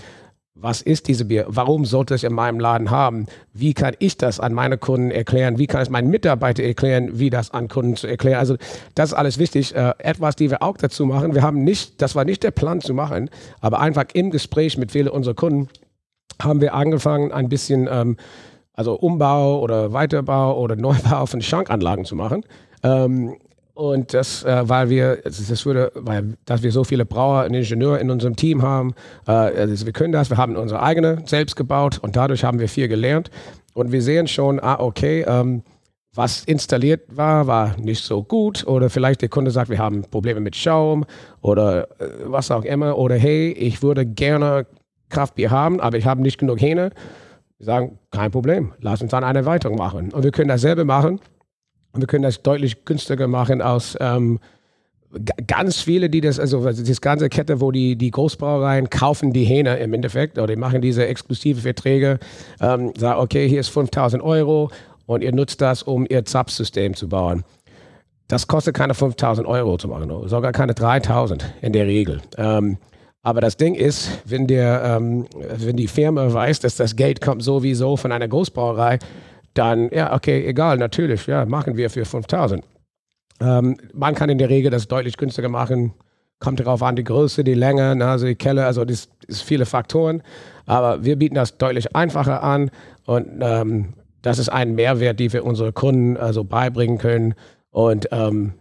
was ist diese Bier? Warum sollte ich in meinem Laden haben? Wie kann ich das an meine Kunden erklären? Wie kann ich meinen Mitarbeiter erklären, wie das an Kunden zu erklären? Also das ist alles wichtig. Äh, etwas, die wir auch dazu machen. Wir haben nicht, das war nicht der Plan zu machen, aber einfach im Gespräch mit vielen unserer Kunden haben wir angefangen, ein bisschen ähm, also Umbau oder Weiterbau oder Neubau von Schankanlagen zu machen. Ähm, und das, äh, weil wir, das würde, weil, dass wir so viele Brauer und Ingenieure in unserem Team haben, äh, also wir können das, wir haben unsere eigene selbst gebaut und dadurch haben wir viel gelernt. Und wir sehen schon, ah, okay, ähm, was installiert war, war nicht so gut. Oder vielleicht der Kunde sagt, wir haben Probleme mit Schaum oder äh, was auch immer. Oder hey, ich würde gerne Kraftbier haben, aber ich habe nicht genug Hähne. Wir sagen, kein Problem, lass uns dann eine Erweiterung machen. Und wir können dasselbe machen wir können das deutlich günstiger machen aus ähm, ganz viele, die das, also das ganze Kette, wo die, die Großbrauereien kaufen die Hähne im Endeffekt oder die machen diese exklusive Verträge, ähm, sagen, okay, hier ist 5000 Euro und ihr nutzt das, um ihr ZAP-System zu bauen. Das kostet keine 5000 Euro zu machen, sogar keine 3000 in der Regel. Ähm, aber das Ding ist, wenn, der, ähm, wenn die Firma weiß, dass das Geld kommt sowieso von einer Großbrauerei, dann, ja, okay, egal, natürlich, ja, machen wir für 5000. Ähm, man kann in der Regel das deutlich günstiger machen. Kommt darauf an, die Größe, die Länge, ne, also die Kelle, also das ist viele Faktoren. Aber wir bieten das deutlich einfacher an und ähm, das ist ein Mehrwert, den wir unseren Kunden also beibringen können. Und ähm,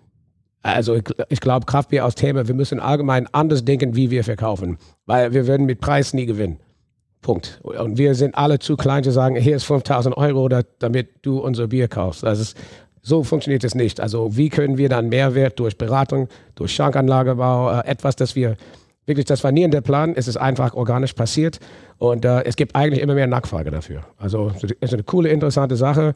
also ich, ich glaube, Kraftbier aus Thema, wir müssen allgemein anders denken, wie wir verkaufen. Weil wir würden mit Preis nie gewinnen. Punkt. Und wir sind alle zu klein zu sagen, hier ist 5000 Euro, damit du unser Bier kaufst. Das ist, so funktioniert es nicht. Also wie können wir dann Mehrwert durch Beratung, durch Schankanlagebau, äh, etwas, das wir wirklich, das war nie in der Plan, es ist einfach organisch passiert und äh, es gibt eigentlich immer mehr Nachfrage dafür. Also es ist eine coole, interessante Sache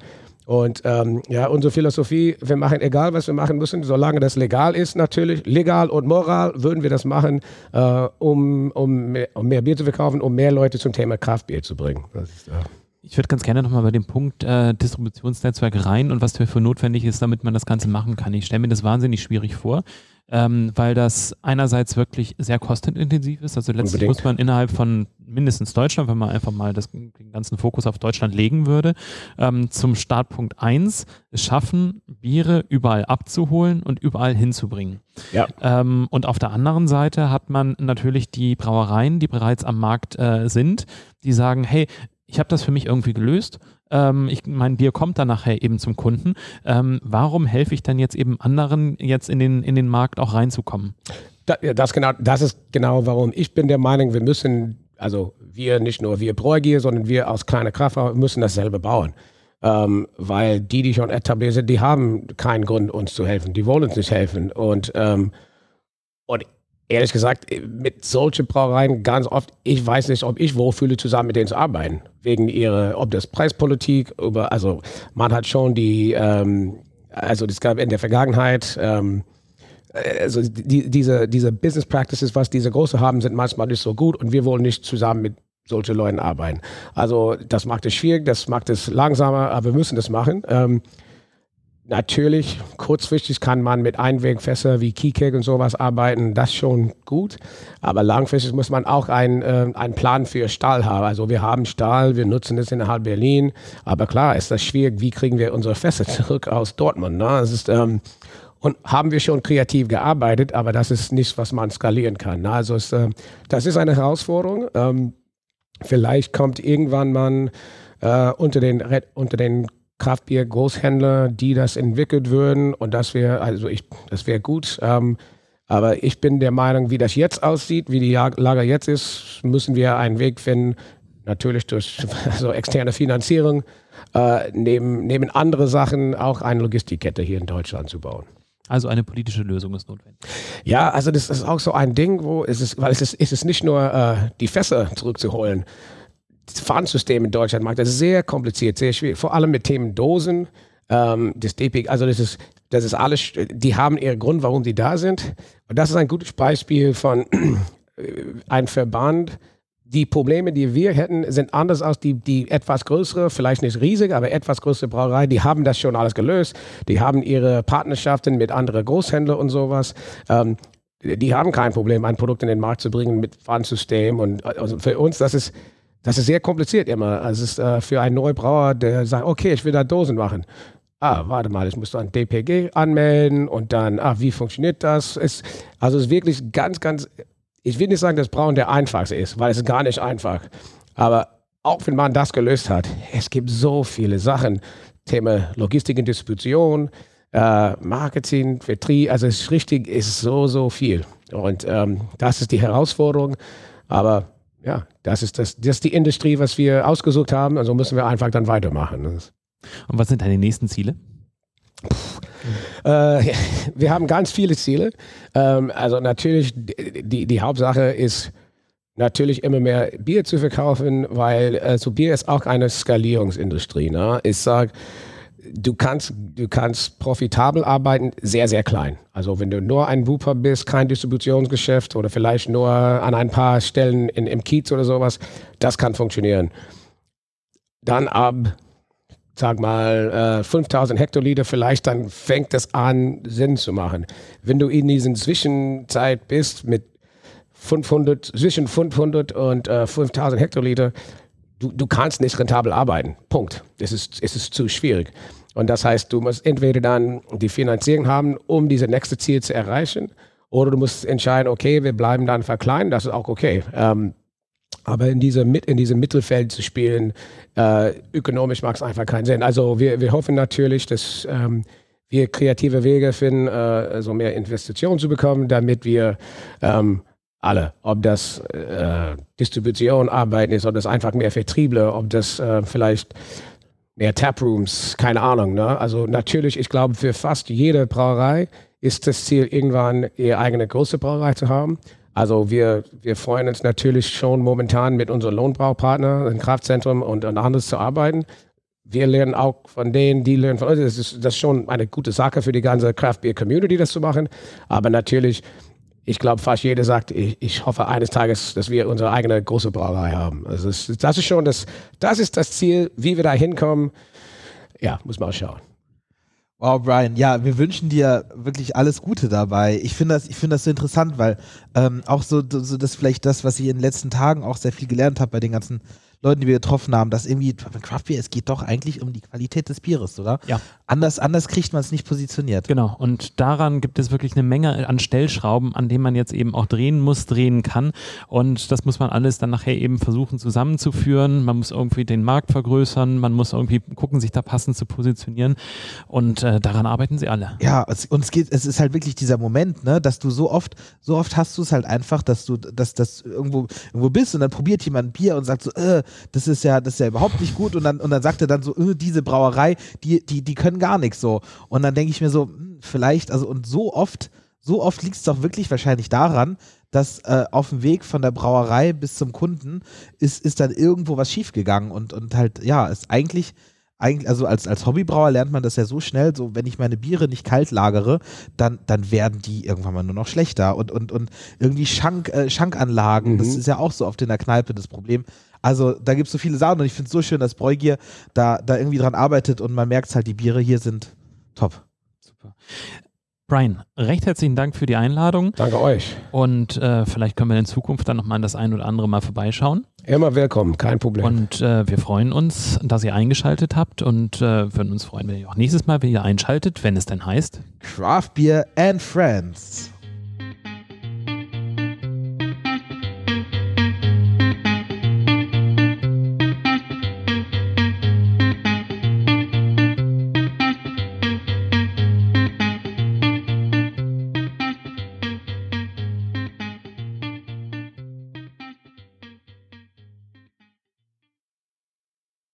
und ähm, ja, unsere Philosophie, wir machen egal, was wir machen müssen, solange das legal ist natürlich, legal und moral würden wir das machen, äh, um, um, mehr, um, mehr, Bier zu verkaufen, um mehr Leute zum Thema Kraftbier zu bringen. Ist, äh ich würde ganz gerne nochmal bei dem Punkt äh, Distributionsnetzwerk rein und was dafür notwendig ist, damit man das Ganze machen kann. Ich stelle mir das wahnsinnig schwierig vor ähm, weil das einerseits wirklich sehr kostenintensiv ist. Also letztlich Unbedingt. muss man innerhalb von mindestens Deutschland, wenn man einfach mal das, den ganzen Fokus auf Deutschland legen würde, ähm, zum Startpunkt 1 es schaffen, Biere überall abzuholen und überall hinzubringen. Ja. Ähm, und auf der anderen Seite hat man natürlich die Brauereien, die bereits am Markt äh, sind, die sagen, hey, ich habe das für mich irgendwie gelöst. Ähm, ich, mein Bier kommt dann nachher eben zum Kunden. Ähm, warum helfe ich dann jetzt eben anderen, jetzt in den, in den Markt auch reinzukommen? Da, das, genau, das ist genau warum. Ich bin der Meinung, wir müssen, also wir, nicht nur wir Bräugier, sondern wir aus kleiner Kraft müssen dasselbe bauen. Ähm, weil die, die schon etabliert sind, die haben keinen Grund, uns zu helfen. Die wollen uns nicht helfen. Und, ähm, und ehrlich gesagt, mit solchen Brauereien ganz oft, ich weiß nicht, ob ich wohlfühle, zusammen mit denen zu arbeiten. Wegen ihrer, ob das Preispolitik, über, also man hat schon die, ähm, also es gab in der Vergangenheit, ähm, also die, diese, diese Business Practices, was diese Große haben, sind manchmal nicht so gut und wir wollen nicht zusammen mit solchen Leuten arbeiten. Also das macht es schwierig, das macht es langsamer, aber wir müssen das machen. Ähm, Natürlich, kurzfristig kann man mit Einwegfässer wie Keycake und sowas arbeiten, das schon gut. Aber langfristig muss man auch einen, äh, einen Plan für Stahl haben. Also wir haben Stahl, wir nutzen es innerhalb Berlin. Aber klar ist das schwierig, wie kriegen wir unsere Fässer zurück aus Dortmund. Ne? Das ist, ähm, und haben wir schon kreativ gearbeitet, aber das ist nichts, was man skalieren kann. Ne? Also es, äh, das ist eine Herausforderung. Ähm, vielleicht kommt irgendwann man äh, unter den, unter den Kraftbier-Großhändler, die das entwickelt würden und das wäre, also ich, das wäre gut. Ähm, aber ich bin der Meinung, wie das jetzt aussieht, wie die Lage jetzt ist, müssen wir einen Weg finden, natürlich durch also externe Finanzierung, äh, neben, neben andere Sachen auch eine Logistikkette hier in Deutschland zu bauen. Also eine politische Lösung ist notwendig. Ja, also das ist auch so ein Ding, wo es ist, weil es ist, es ist nicht nur äh, die Fässer zurückzuholen, Pfandsystem in Deutschland macht das sehr kompliziert, sehr schwierig. Vor allem mit Themen Dosen, ähm, das DP, also das ist, das ist alles, die haben ihren Grund, warum sie da sind. Und das ist ein gutes Beispiel von äh, einem Verband. Die Probleme, die wir hätten, sind anders als die, die etwas größere, vielleicht nicht riesig, aber etwas größere Brauerei. Die haben das schon alles gelöst. Die haben ihre Partnerschaften mit anderen Großhändlern und sowas. Ähm, die haben kein Problem, ein Produkt in den Markt zu bringen mit Pfandsystem. Und also für uns, das ist, das ist sehr kompliziert immer. Also es ist äh, für einen Neubrauer, der sagt, okay, ich will da Dosen machen. Ah, warte mal, ich muss dann DPG anmelden und dann, ah, wie funktioniert das? Es, also es ist wirklich ganz, ganz, ich will nicht sagen, dass Brauen der einfachste ist, weil es ist gar nicht einfach. Aber auch wenn man das gelöst hat, es gibt so viele Sachen. Thema Logistik und Distribution, äh, Marketing, Vertrieb, also es ist richtig, ist so, so viel. Und ähm, das ist die Herausforderung. Aber ja, das ist, das, das ist die Industrie, was wir ausgesucht haben. Also müssen wir einfach dann weitermachen. Und was sind deine nächsten Ziele? Äh, wir haben ganz viele Ziele. Ähm, also natürlich, die, die Hauptsache ist natürlich immer mehr Bier zu verkaufen, weil äh, so Bier ist auch eine Skalierungsindustrie. Ne? Ich sage, du kannst, du kannst profitabel arbeiten, sehr, sehr klein. Also wenn du nur ein Wooper bist, kein Distributionsgeschäft oder vielleicht nur an ein paar Stellen in, im Kiez oder sowas, das kann funktionieren. Dann ab, sag mal, äh, 5000 Hektoliter vielleicht, dann fängt es an, Sinn zu machen. Wenn du in diesen Zwischenzeit bist mit 500, zwischen 500 und äh, 5000 Hektoliter, du, du kannst nicht rentabel arbeiten. Punkt. Es ist, es ist zu schwierig. Und das heißt, du musst entweder dann die Finanzierung haben, um dieses nächste Ziel zu erreichen, oder du musst entscheiden, okay, wir bleiben dann verkleinern, das ist auch okay. Ähm, aber in, diese, in diesem Mittelfeld zu spielen, äh, ökonomisch macht es einfach keinen Sinn. Also wir, wir hoffen natürlich, dass ähm, wir kreative Wege finden, äh, so mehr Investitionen zu bekommen, damit wir ähm, alle, ob das äh, Distribution arbeiten ist, ob das einfach mehr Vertriebler, ob das äh, vielleicht mehr Taprooms, keine Ahnung. Ne? Also natürlich, ich glaube, für fast jede Brauerei ist das Ziel, irgendwann ihre eigene große Brauerei zu haben. Also wir, wir freuen uns natürlich schon momentan mit unseren Lohnbraupartnern, im Kraftzentrum und, und anderes zu arbeiten. Wir lernen auch von denen, die lernen von uns. Das ist, das ist schon eine gute Sache für die ganze Craft Beer Community, das zu machen. Aber natürlich ich glaube, fast jeder sagt, ich, ich, hoffe eines Tages, dass wir unsere eigene große Brauerei haben. Also das, das, ist schon das, das ist das Ziel, wie wir da hinkommen. Ja, muss man schauen. Wow, Brian, ja, wir wünschen dir wirklich alles Gute dabei. Ich finde das, ich das so interessant, weil ähm, auch so, so das vielleicht das, was ich in den letzten Tagen auch sehr viel gelernt habe bei den ganzen Leuten, die wir getroffen haben, dass irgendwie beim Craft Beer, es geht doch eigentlich um die Qualität des Bieres, oder? Ja. Anders, anders kriegt man es nicht positioniert. Genau. Und daran gibt es wirklich eine Menge an Stellschrauben, an denen man jetzt eben auch drehen muss, drehen kann. Und das muss man alles dann nachher eben versuchen zusammenzuführen. Man muss irgendwie den Markt vergrößern, man muss irgendwie gucken, sich da passend zu positionieren. Und äh, daran arbeiten sie alle. Ja, es, und es geht, es ist halt wirklich dieser Moment, ne, dass du so oft, so oft hast du es halt einfach, dass du, dass das irgendwo, irgendwo bist und dann probiert jemand ein Bier und sagt so, äh, das ist ja, das ist ja überhaupt nicht gut. Und dann, und dann sagt er dann so, äh, diese Brauerei, die, die, die können gar nichts so. Und dann denke ich mir so, hm, vielleicht, also und so oft, so oft liegt es doch wirklich wahrscheinlich daran, dass äh, auf dem Weg von der Brauerei bis zum Kunden ist, ist dann irgendwo was schiefgegangen und, und halt, ja, ist eigentlich eigentlich, also als, als Hobbybrauer lernt man das ja so schnell, so wenn ich meine Biere nicht kalt lagere, dann, dann werden die irgendwann mal nur noch schlechter. Und, und, und irgendwie Schank, äh, Schankanlagen, mhm. das ist ja auch so oft in der Kneipe das Problem. Also da gibt es so viele Sachen und ich finde es so schön, dass Bräugier da, da irgendwie dran arbeitet und man merkt halt, die Biere hier sind top. Super. Brian, recht herzlichen Dank für die Einladung. Danke euch. Und äh, vielleicht können wir in Zukunft dann nochmal das ein oder andere Mal vorbeischauen. Immer willkommen, kein Problem. Und äh, wir freuen uns, dass ihr eingeschaltet habt und äh, würden uns freuen, wenn ihr auch nächstes Mal wieder einschaltet, wenn es denn heißt Craft Beer and Friends.